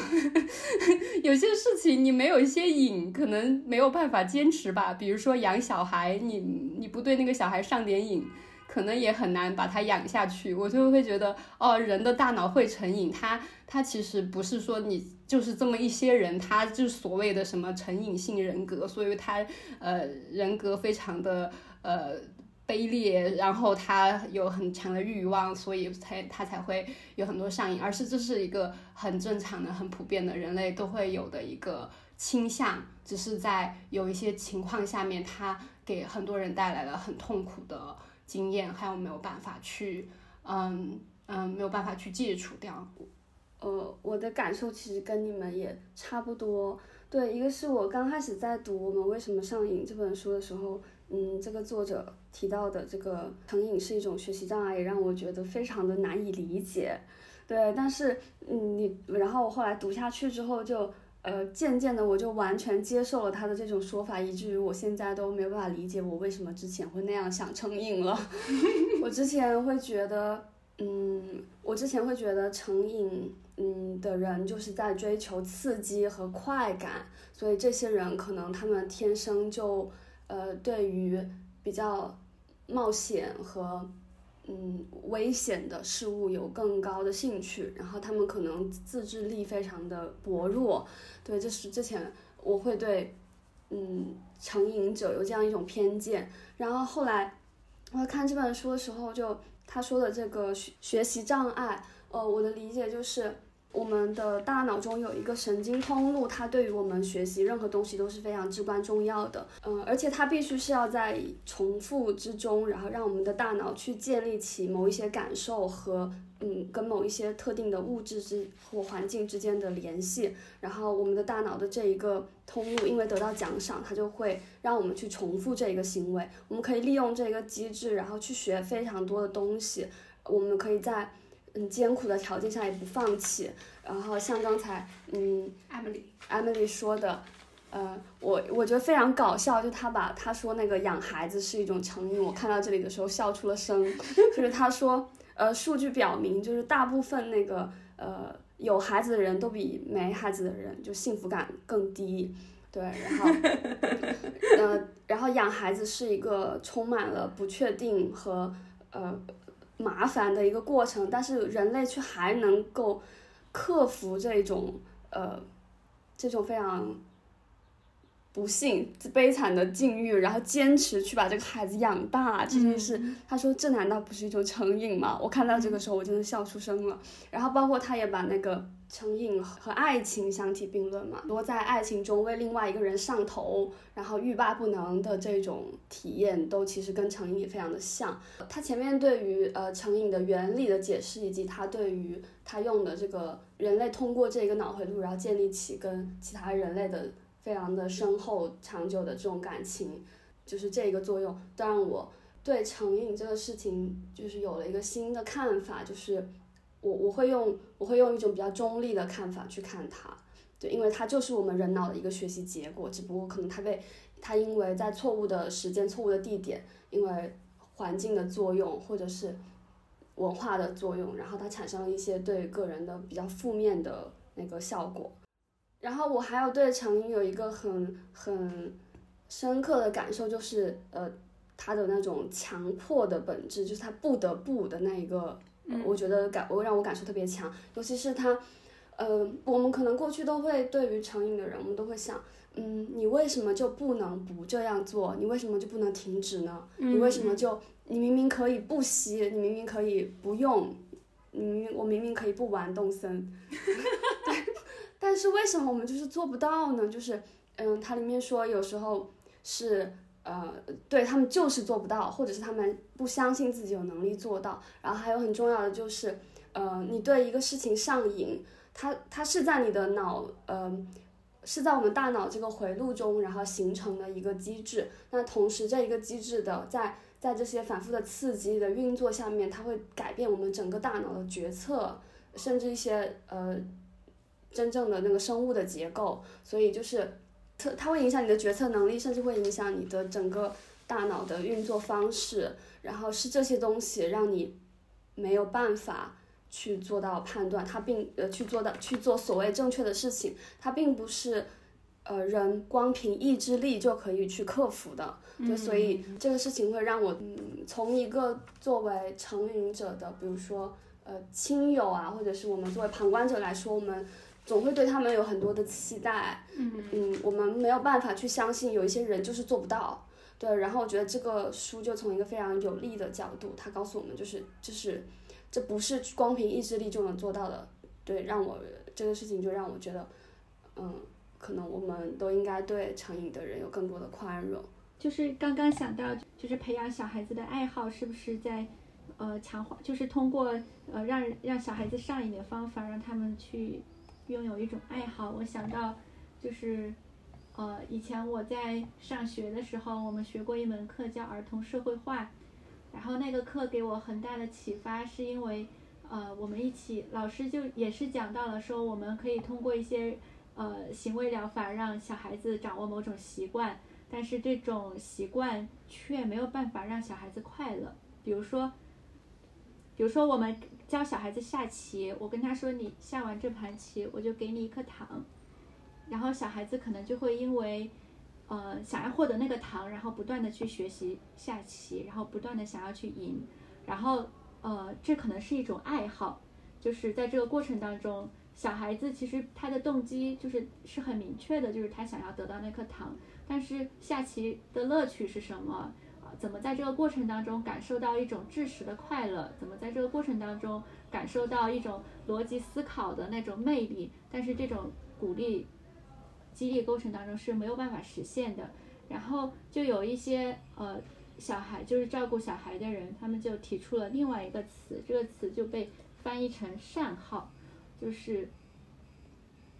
有些事情你没有一些瘾，可能没有办法坚持吧。比如说养小孩，你你不对那个小孩上点瘾。可能也很难把它养下去，我就会觉得，哦，人的大脑会成瘾，他他其实不是说你就是这么一些人，他就是所谓的什么成瘾性人格，所以他呃人格非常的呃卑劣，然后他有很强的欲望，所以才他才会有很多上瘾，而是这是一个很正常的、很普遍的人类都会有的一个倾向，只是在有一些情况下面，他给很多人带来了很痛苦的。经验还有没有办法去，嗯嗯，没有办法去戒除掉。呃，我的感受其实跟你们也差不多。对，一个是我刚开始在读《我们为什么上瘾》这本书的时候，嗯，这个作者提到的这个成瘾是一种学习障碍，也让我觉得非常的难以理解。对，但是嗯，你然后我后来读下去之后就。呃，渐渐的我就完全接受了他的这种说法，以至于我现在都没有办法理解我为什么之前会那样想成瘾了。我之前会觉得，嗯，我之前会觉得成瘾，嗯的人就是在追求刺激和快感，所以这些人可能他们天生就，呃，对于比较冒险和。嗯，危险的事物有更高的兴趣，然后他们可能自制力非常的薄弱。对，这是之前我会对，嗯，成瘾者有这样一种偏见。然后后来我看这本书的时候，就他说的这个学学习障碍，呃，我的理解就是。我们的大脑中有一个神经通路，它对于我们学习任何东西都是非常至关重要的。嗯，而且它必须是要在重复之中，然后让我们的大脑去建立起某一些感受和嗯，跟某一些特定的物质之或环境之间的联系。然后我们的大脑的这一个通路，因为得到奖赏，它就会让我们去重复这一个行为。我们可以利用这个机制，然后去学非常多的东西。我们可以在。嗯，艰苦的条件下也不放弃。然后像刚才，嗯，Emily，Emily 说的，呃，我我觉得非常搞笑，就他把他说那个养孩子是一种成瘾，我看到这里的时候笑出了声。就是他说，呃，数据表明，就是大部分那个呃有孩子的人都比没孩子的人就幸福感更低。对，然后，呃，然后养孩子是一个充满了不确定和呃。麻烦的一个过程，但是人类却还能够克服这种呃这种非常不幸、悲惨的境遇，然后坚持去把这个孩子养大这件事，他说这难道不是一种成瘾吗？我看到这个时候我真的笑出声了。然后包括他也把那个。成瘾和爱情相提并论嘛，多在爱情中为另外一个人上头，然后欲罢不能的这种体验，都其实跟成瘾也非常的像。他前面对于呃成瘾的原理的解释，以及他对于他用的这个人类通过这个脑回路，然后建立起跟其他人类的非常的深厚长久的这种感情，就是这个作用，都让我对成瘾这个事情就是有了一个新的看法，就是。我我会用我会用一种比较中立的看法去看它，对，因为它就是我们人脑的一个学习结果，只不过可能它被它因为在错误的时间、错误的地点，因为环境的作用或者是文化的作用，然后它产生了一些对个人的比较负面的那个效果。然后我还有对成瘾有一个很很深刻的感受，就是呃，他的那种强迫的本质，就是他不得不的那一个。我觉得感我让我感受特别强，尤其是他，呃，我们可能过去都会对于成瘾的人，我们都会想，嗯，你为什么就不能不这样做？你为什么就不能停止呢？你为什么就你明明可以不吸，你明明可以不用，你明明我明明可以不玩动森，对，但是为什么我们就是做不到呢？就是，嗯，它里面说有时候是。呃，对他们就是做不到，或者是他们不相信自己有能力做到。然后还有很重要的就是，呃，你对一个事情上瘾，它它是在你的脑，呃，是在我们大脑这个回路中，然后形成的一个机制。那同时这一个机制的在在这些反复的刺激的运作下面，它会改变我们整个大脑的决策，甚至一些呃真正的那个生物的结构。所以就是。它它会影响你的决策能力，甚至会影响你的整个大脑的运作方式。然后是这些东西让你没有办法去做到判断，它并呃去做到去做所谓正确的事情，它并不是呃人光凭意志力就可以去克服的。就所以这个事情会让我嗯从一个作为成瘾者的，比如说呃亲友啊，或者是我们作为旁观者来说，我们。总会对他们有很多的期待，嗯嗯，我们没有办法去相信有一些人就是做不到，对。然后我觉得这个书就从一个非常有利的角度，他告诉我们就是，就是这不是光凭意志力就能做到的，对。让我这个事情就让我觉得，嗯，可能我们都应该对成瘾的人有更多的宽容。就是刚刚想到，就是培养小孩子的爱好，是不是在呃强化，就是通过呃让让小孩子上瘾的方法，让他们去。拥有一种爱好，我想到，就是，呃，以前我在上学的时候，我们学过一门课叫儿童社会化，然后那个课给我很大的启发，是因为，呃，我们一起老师就也是讲到了说，我们可以通过一些呃行为疗法让小孩子掌握某种习惯，但是这种习惯却没有办法让小孩子快乐，比如说，比如说我们。教小孩子下棋，我跟他说：“你下完这盘棋，我就给你一颗糖。”然后小孩子可能就会因为，呃，想要获得那个糖，然后不断的去学习下棋，然后不断的想要去赢，然后呃，这可能是一种爱好，就是在这个过程当中，小孩子其实他的动机就是是很明确的，就是他想要得到那颗糖，但是下棋的乐趣是什么？怎么在这个过程当中感受到一种知识的快乐？怎么在这个过程当中感受到一种逻辑思考的那种魅力？但是这种鼓励、激励过程当中是没有办法实现的。然后就有一些呃小孩，就是照顾小孩的人，他们就提出了另外一个词，这个词就被翻译成善好，就是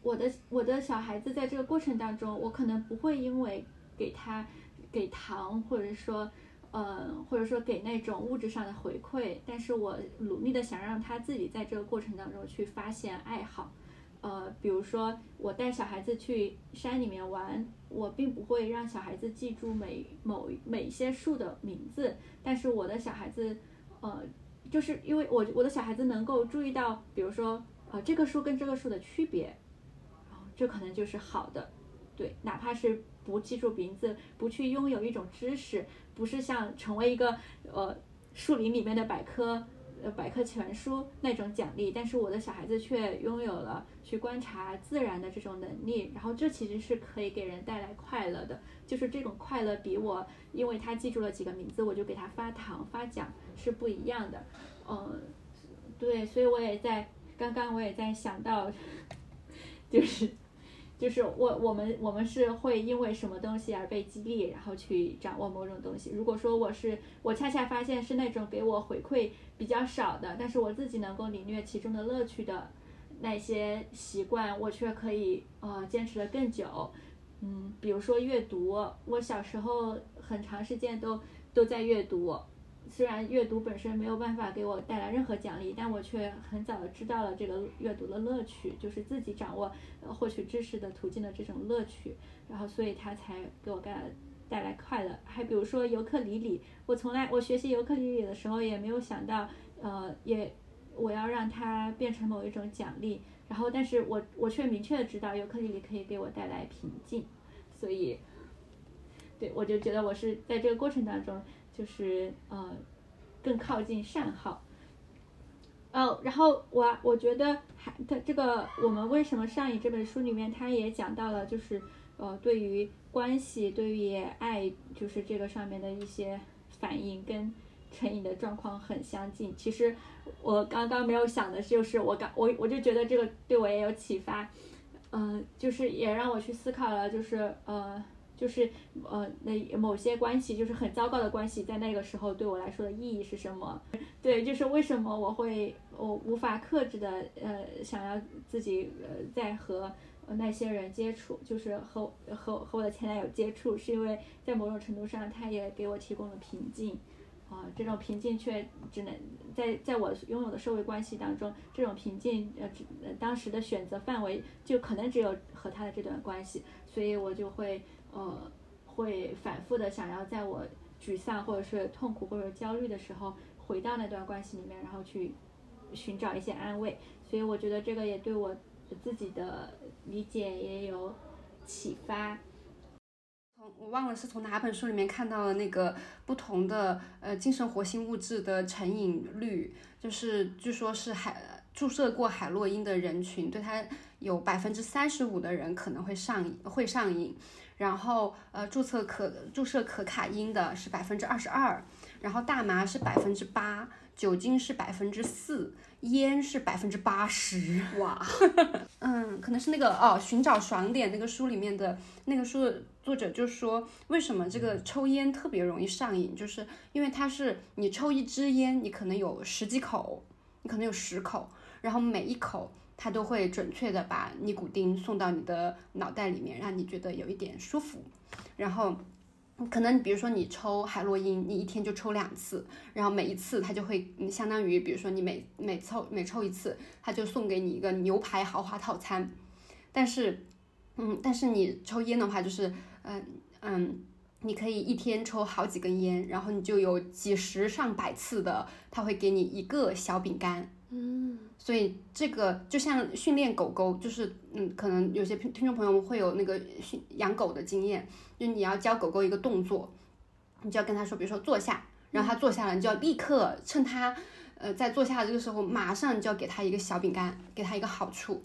我的我的小孩子在这个过程当中，我可能不会因为给他。给糖，或者说，呃，或者说给那种物质上的回馈，但是我努力的想让他自己在这个过程当中去发现爱好，呃，比如说我带小孩子去山里面玩，我并不会让小孩子记住每某每一些树的名字，但是我的小孩子，呃，就是因为我我的小孩子能够注意到，比如说，呃，这个树跟这个树的区别，这可能就是好的，对，哪怕是。不记住名字，不去拥有一种知识，不是像成为一个呃树林里面的百科呃百科全书那种奖励，但是我的小孩子却拥有了去观察自然的这种能力，然后这其实是可以给人带来快乐的，就是这种快乐比我因为他记住了几个名字我就给他发糖发奖是不一样的，嗯，对，所以我也在刚刚我也在想到，就是。就是我我们我们是会因为什么东西而被激励，然后去掌握某种东西。如果说我是我恰恰发现是那种给我回馈比较少的，但是我自己能够领略其中的乐趣的那些习惯，我却可以呃坚持的更久。嗯，比如说阅读，我小时候很长时间都都在阅读。虽然阅读本身没有办法给我带来任何奖励，但我却很早的知道了这个阅读的乐趣，就是自己掌握呃获取知识的途径的这种乐趣，然后所以它才给我带来带来快乐。还比如说尤克里里，我从来我学习尤克里里的时候也没有想到，呃，也我要让它变成某一种奖励，然后但是我我却明确的知道尤克里里可以给我带来平静，所以，对我就觉得我是在这个过程当中。就是呃，更靠近善好。哦，然后我我觉得还他这个我们为什么上瘾这本书里面他也讲到了，就是呃对于关系对于爱就是这个上面的一些反应跟成瘾的状况很相近。其实我刚刚没有想的就是我刚我我就觉得这个对我也有启发，嗯，就是也让我去思考了，就是呃。就是呃，那某些关系就是很糟糕的关系，在那个时候对我来说的意义是什么？对，就是为什么我会我无法克制的呃，想要自己呃在和那些人接触，就是和和和我的前男友接触，是因为在某种程度上他也给我提供了平静，啊，这种平静却只能在在我拥有的社会关系当中，这种平静呃，只当时的选择范围就可能只有和他的这段关系，所以我就会。呃，会反复的想要在我沮丧或者是痛苦或者焦虑的时候，回到那段关系里面，然后去寻找一些安慰。所以我觉得这个也对我自己的理解也有启发。从我忘了是从哪本书里面看到了那个不同的呃精神活性物质的成瘾率，就是据说是海注射过海洛因的人群，对他有百分之三十五的人可能会上瘾，会上瘾。然后，呃，注册可注射可卡因的是百分之二十二，然后大麻是百分之八，酒精是百分之四，烟是百分之八十。哇，嗯，可能是那个哦，寻找爽点那个书里面的那个书的作者就说，为什么这个抽烟特别容易上瘾，就是因为它是你抽一支烟，你可能有十几口，你可能有十口，然后每一口。它都会准确的把尼古丁送到你的脑袋里面，让你觉得有一点舒服。然后，可能比如说你抽海洛因，你一天就抽两次，然后每一次它就会相当于，比如说你每每抽每抽一次，它就送给你一个牛排豪华套餐。但是，嗯，但是你抽烟的话，就是，嗯嗯，你可以一天抽好几根烟，然后你就有几十上百次的，他会给你一个小饼干。嗯，所以这个就像训练狗狗，就是嗯，可能有些听众朋友会有那个训养狗的经验，就你要教狗狗一个动作，你就要跟他说，比如说坐下，然后他坐下了，你就要立刻趁他呃在坐下的这个时候，马上就要给他一个小饼干，给他一个好处，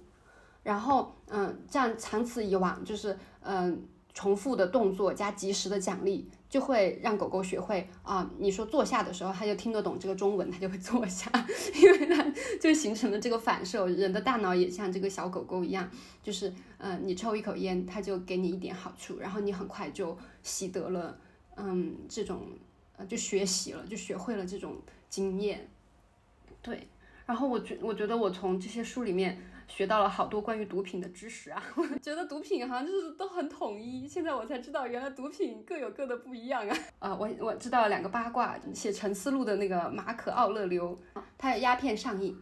然后嗯，这样长此以往，就是嗯。重复的动作加及时的奖励，就会让狗狗学会啊。你说坐下的时候，它就听得懂这个中文，它就会坐下，因为它就形成了这个反射。人的大脑也像这个小狗狗一样，就是嗯，你抽一口烟，它就给你一点好处，然后你很快就习得了嗯这种呃就学习了，就学会了这种经验。对，然后我觉我觉得我从这些书里面。学到了好多关于毒品的知识啊！我 觉得毒品好像就是都很统一，现在我才知道原来毒品各有各的不一样啊！啊，我我知道了两个八卦，写《沉思录》的那个马可·奥勒留，他鸦片上瘾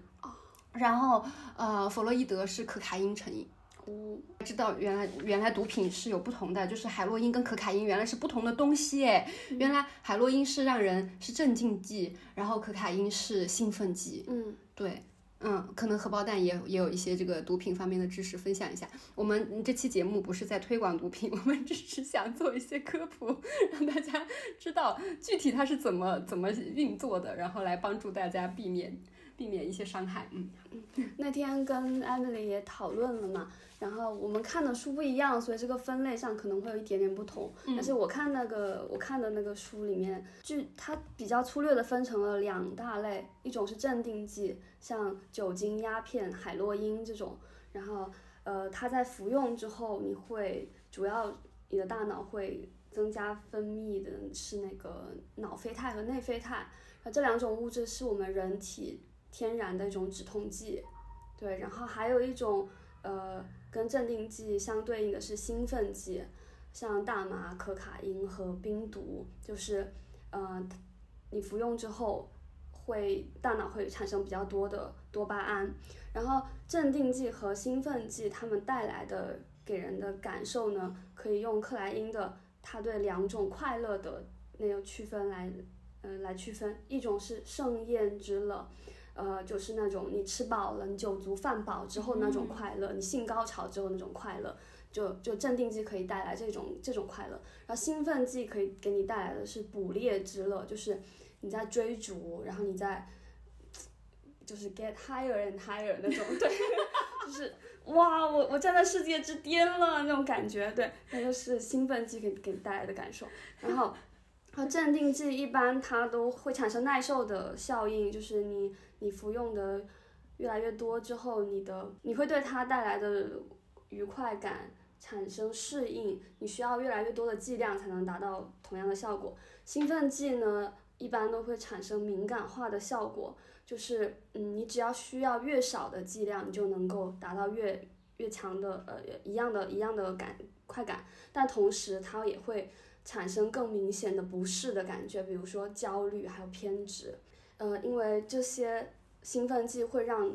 然后呃，弗洛伊德是可卡因成瘾。哦，知道原来原来毒品是有不同的，就是海洛因跟可卡因原来是不同的东西哎，原来海洛因是让人是镇静剂，然后可卡因是兴奋剂。嗯，对。嗯，可能荷包蛋也也有一些这个毒品方面的知识分享一下。我们这期节目不是在推广毒品，我们只是想做一些科普，让大家知道具体它是怎么怎么运作的，然后来帮助大家避免。避免一些伤害。嗯嗯，那天跟 Emily 也讨论了嘛，然后我们看的书不一样，所以这个分类上可能会有一点点不同。但是我看那个我看的那个书里面，就它比较粗略的分成了两大类，一种是镇定剂，像酒精、鸦片、海洛因这种，然后呃，它在服用之后，你会主要你的大脑会增加分泌的是那个脑啡肽和内啡肽，那这两种物质是我们人体。天然的一种止痛剂，对，然后还有一种呃跟镇定剂相对应的是兴奋剂，像大麻、可卡因和冰毒，就是呃你服用之后会大脑会产生比较多的多巴胺，然后镇定剂和兴奋剂它们带来的给人的感受呢，可以用克莱因的它对两种快乐的那个区分来嗯来区分，一种是盛宴之乐。呃，就是那种你吃饱了，你酒足饭饱之后那种快乐，你性高潮之后那种快乐，就就镇定剂可以带来这种这种快乐，然后兴奋剂可以给你带来的是捕猎之乐，就是你在追逐，然后你在就是 get higher and higher 那种，对，就是哇，我我站在世界之巅了那种感觉，对，那就是兴奋剂给给你带来的感受，然后。和镇定剂一般，它都会产生耐受的效应，就是你你服用的越来越多之后，你的你会对它带来的愉快感产生适应，你需要越来越多的剂量才能达到同样的效果。兴奋剂呢，一般都会产生敏感化的效果，就是嗯，你只要需要越少的剂量，你就能够达到越越强的呃一样的一样的感快感，但同时它也会。产生更明显的不适的感觉，比如说焦虑，还有偏执，呃，因为这些兴奋剂会让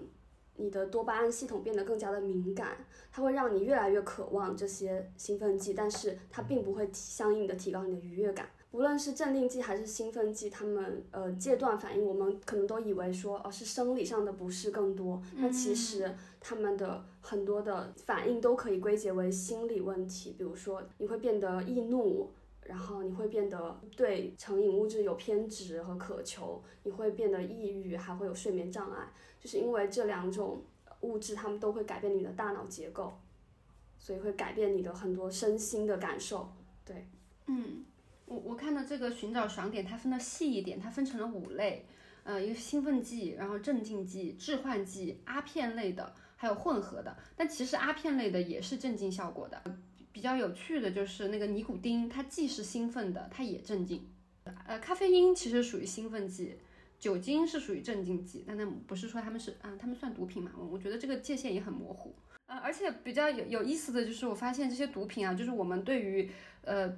你的多巴胺系统变得更加的敏感，它会让你越来越渴望这些兴奋剂，但是它并不会相应的提高你的愉悦感。无论是镇定剂还是兴奋剂，它们呃戒断反应，我们可能都以为说哦是生理上的不适更多，那其实它们的很多的反应都可以归结为心理问题，比如说你会变得易怒。然后你会变得对成瘾物质有偏执和渴求，你会变得抑郁，还会有睡眠障碍，就是因为这两种物质，它们都会改变你的大脑结构，所以会改变你的很多身心的感受。对，嗯，我我看到这个寻找爽点，它分的细一点，它分成了五类，呃，一个兴奋剂，然后镇静剂、致幻剂、阿片类的，还有混合的。但其实阿片类的也是镇静效果的。比较有趣的就是那个尼古丁，它既是兴奋的，它也镇静。呃，咖啡因其实属于兴奋剂，酒精是属于镇静剂，但那不是说他们是啊，他们算毒品嘛？我我觉得这个界限也很模糊。呃，而且比较有有意思的就是，我发现这些毒品啊，就是我们对于呃，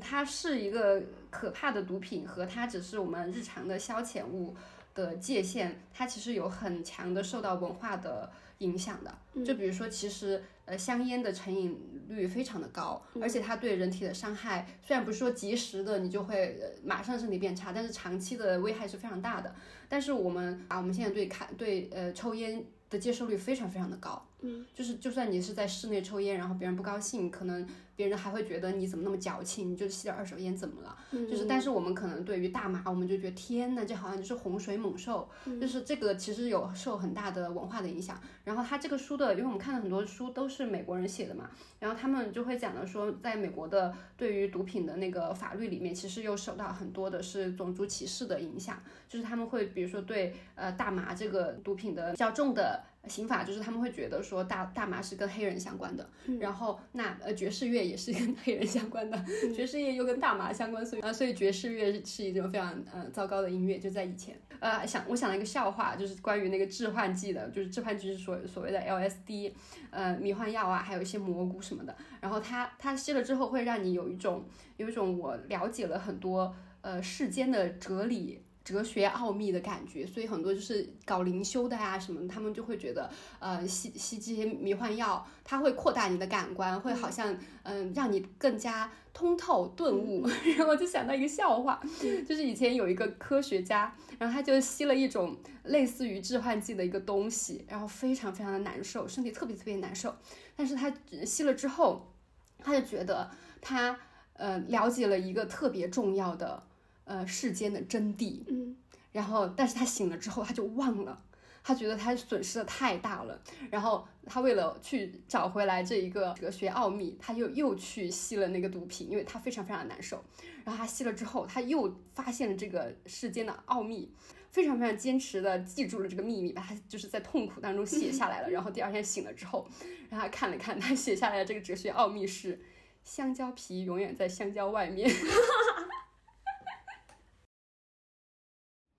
它是一个可怕的毒品和它只是我们日常的消遣物的界限，它其实有很强的受到文化的影响的。就比如说，其实。呃，香烟的成瘾率非常的高，而且它对人体的伤害，虽然不是说及时的你就会马上身体变差，但是长期的危害是非常大的。但是我们啊，我们现在对看对呃抽烟。的接受率非常非常的高，嗯，就是就算你是在室内抽烟，然后别人不高兴，可能别人还会觉得你怎么那么矫情，你就吸点二手烟怎么了？就是，但是我们可能对于大麻，我们就觉得天呐，这好像就是洪水猛兽，就是这个其实有受很大的文化的影响。然后他这个书的，因为我们看了很多书都是美国人写的嘛，然后他们就会讲的说，在美国的对于毒品的那个法律里面，其实又受到很多的是种族歧视的影响，就是他们会比如说对呃大麻这个毒品的较重的。刑法就是他们会觉得说大大麻是跟黑人相关的，然后那呃爵士乐也是跟黑人相关的，爵士乐又跟大麻相关，所以啊所以爵士乐是一种非常呃糟糕的音乐。就在以前，呃想我想了一个笑话，就是关于那个致幻剂的，就是致幻剂是所所谓的 LSD，呃迷幻药啊，还有一些蘑菇什么的，然后它它吸了之后会让你有一种有一种我了解了很多呃世间的哲理。哲学奥秘的感觉，所以很多就是搞灵修的呀什么，他们就会觉得，呃，吸吸这些迷幻药，它会扩大你的感官，会好像，嗯，让你更加通透顿悟。然后我就想到一个笑话，就是以前有一个科学家，然后他就吸了一种类似于致幻剂的一个东西，然后非常非常的难受，身体特别特别难受。但是他吸了之后，他就觉得他，呃，了解了一个特别重要的。呃，世间的真谛，嗯，然后，但是他醒了之后，他就忘了，他觉得他损失的太大了，然后他为了去找回来这一个哲学奥秘，他又又去吸了那个毒品，因为他非常非常难受，然后他吸了之后，他又发现了这个世间的奥秘，非常非常坚持的记住了这个秘密，把他就是在痛苦当中写下来了，然后第二天醒了之后，让他看了看，他写下来的这个哲学奥秘是，香蕉皮永远在香蕉外面。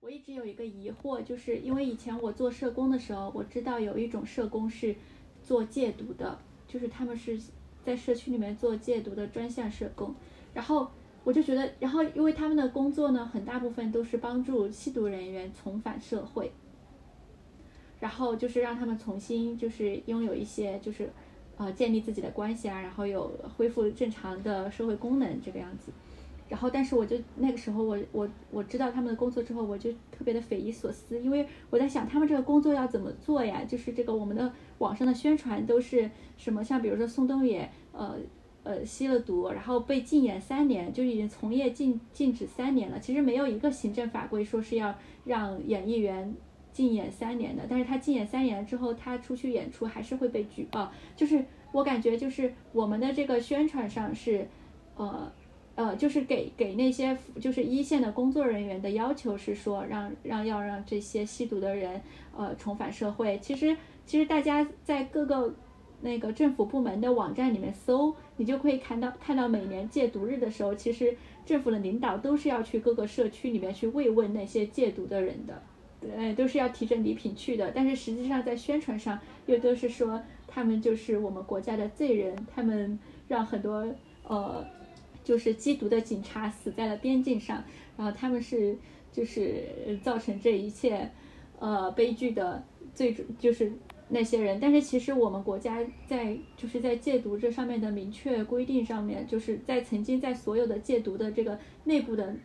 我一直有一个疑惑，就是因为以前我做社工的时候，我知道有一种社工是做戒毒的，就是他们是在社区里面做戒毒的专项社工。然后我就觉得，然后因为他们的工作呢，很大部分都是帮助吸毒人员重返社会，然后就是让他们重新就是拥有一些就是呃建立自己的关系啊，然后有恢复正常的社会功能这个样子。然后，但是我就那个时候，我我我知道他们的工作之后，我就特别的匪夷所思，因为我在想他们这个工作要怎么做呀？就是这个我们的网上的宣传都是什么？像比如说宋冬野，呃呃吸了毒，然后被禁演三年，就已经从业禁禁止三年了。其实没有一个行政法规说是要让演艺员禁演三年的，但是他禁演三年之后，他出去演出还是会被举报。就是我感觉，就是我们的这个宣传上是，呃。呃，就是给给那些就是一线的工作人员的要求是说，让让要让这些吸毒的人呃重返社会。其实其实大家在各个那个政府部门的网站里面搜，你就可以看到看到每年戒毒日的时候，其实政府的领导都是要去各个社区里面去慰问那些戒毒的人的，对，都是要提着礼品去的。但是实际上在宣传上又都是说他们就是我们国家的罪人，他们让很多呃。就是缉毒的警察死在了边境上，然后他们是就是造成这一切，呃悲剧的最就是那些人。但是其实我们国家在就是在戒毒这上面的明确规定上面，就是在曾经在所有的戒毒的这个内部的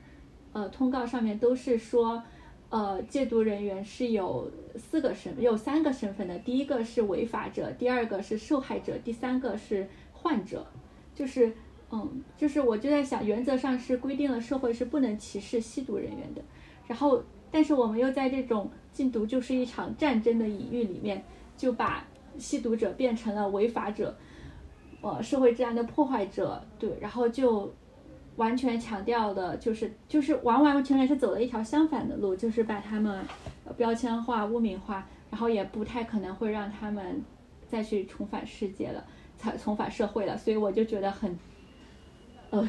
呃通告上面都是说，呃戒毒人员是有四个身有三个身份的，第一个是违法者，第二个是受害者，第三个是患者，就是。嗯，就是我就在想，原则上是规定了社会是不能歧视吸毒人员的，然后，但是我们又在这种禁毒就是一场战争的隐喻里面，就把吸毒者变成了违法者，呃，社会治安的破坏者，对，然后就完全强调的就是就是完完全全是走了一条相反的路，就是把他们标签化、污名化，然后也不太可能会让他们再去重返世界了，才重返社会了，所以我就觉得很。呃，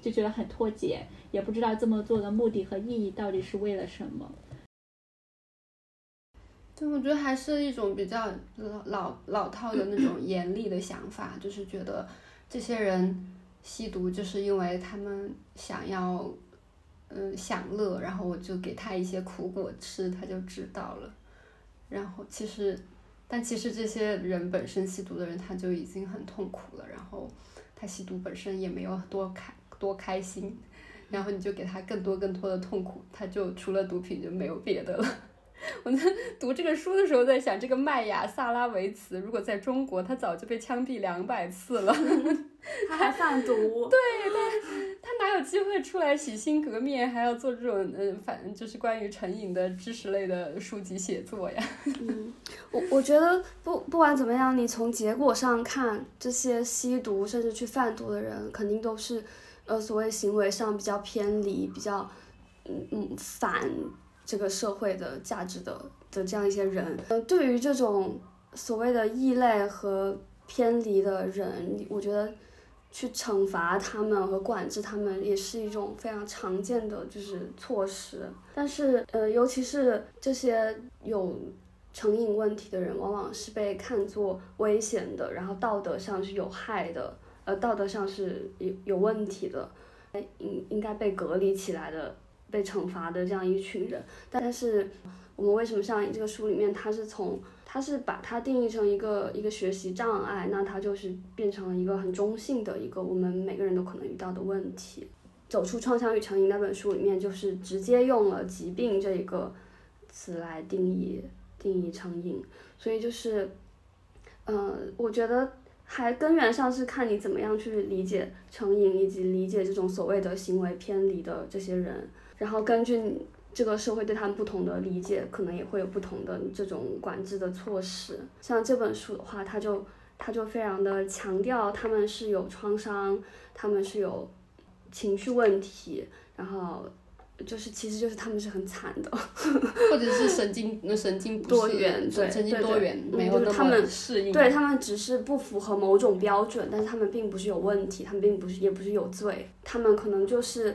就觉得很脱节，也不知道这么做的目的和意义到底是为了什么。对，我觉得还是一种比较老老老套的那种 严厉的想法，就是觉得这些人吸毒就是因为他们想要嗯享乐，然后我就给他一些苦果吃，他就知道了。然后其实，但其实这些人本身吸毒的人他就已经很痛苦了，然后。他吸毒本身也没有多开多开心，然后你就给他更多更多的痛苦，他就除了毒品就没有别的了。我在读这个书的时候在想，这个麦雅萨拉维茨如果在中国，他早就被枪毙两百次了。他还贩毒？对，他他哪有机会出来洗心革面，还要做这种嗯反就是关于成瘾的知识类的书籍写作呀？嗯，我我觉得不不管怎么样，你从结果上看，这些吸毒甚至去贩毒的人，肯定都是呃所谓行为上比较偏离、比较嗯嗯反。这个社会的价值的的这样一些人，嗯，对于这种所谓的异类和偏离的人，我觉得去惩罚他们和管制他们也是一种非常常见的就是措施。但是，呃，尤其是这些有成瘾问题的人，往往是被看作危险的，然后道德上是有害的，呃，道德上是有有问题的，应应该被隔离起来的。被惩罚的这样一群人。但是我们为什么上瘾这个书里面，它是从它是把它定义成一个一个学习障碍，那它就是变成了一个很中性的一个我们每个人都可能遇到的问题。走出创伤与成瘾那本书里面，就是直接用了疾病这一个词来定义定义成瘾，所以就是，呃，我觉得还根源上是看你怎么样去理解成瘾，以及理解这种所谓的行为偏离的这些人，然后根据这个社会对他们不同的理解，可能也会有不同的这种管制的措施。像这本书的话，他就他就非常的强调他们是有创伤，他们是有。情绪问题，然后就是其实就是他们是很惨的，或者是神经那神经多元，对神经多元没有那么适应，对他们只是不符合某种标准，但是他们并不是有问题，他们并不是也不是有罪，他们可能就是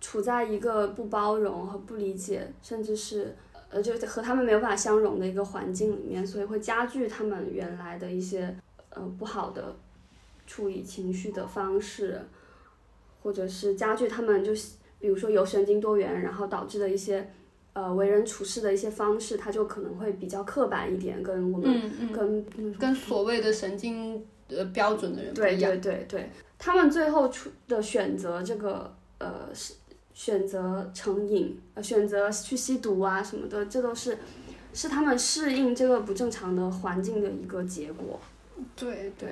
处在一个不包容和不理解，甚至是呃就和他们没有办法相融的一个环境里面，所以会加剧他们原来的一些呃不好的处理情绪的方式。或者是加剧他们就比如说有神经多元，然后导致的一些呃为人处事的一些方式，他就可能会比较刻板一点，跟我们跟跟所谓的神经呃标准的人不一样。对对对对，他们最后出的选择这个呃选择成瘾，呃选择去吸毒啊什么的，这都是是他们适应这个不正常的环境的一个结果。对对。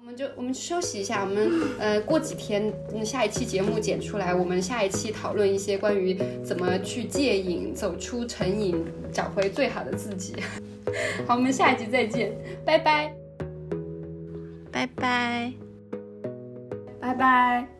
我们就我们休息一下，我们呃过几天下一期节目剪出来，我们下一期讨论一些关于怎么去戒瘾、走出成瘾、找回最好的自己。好，我们下一集再见，拜拜，拜拜，拜拜。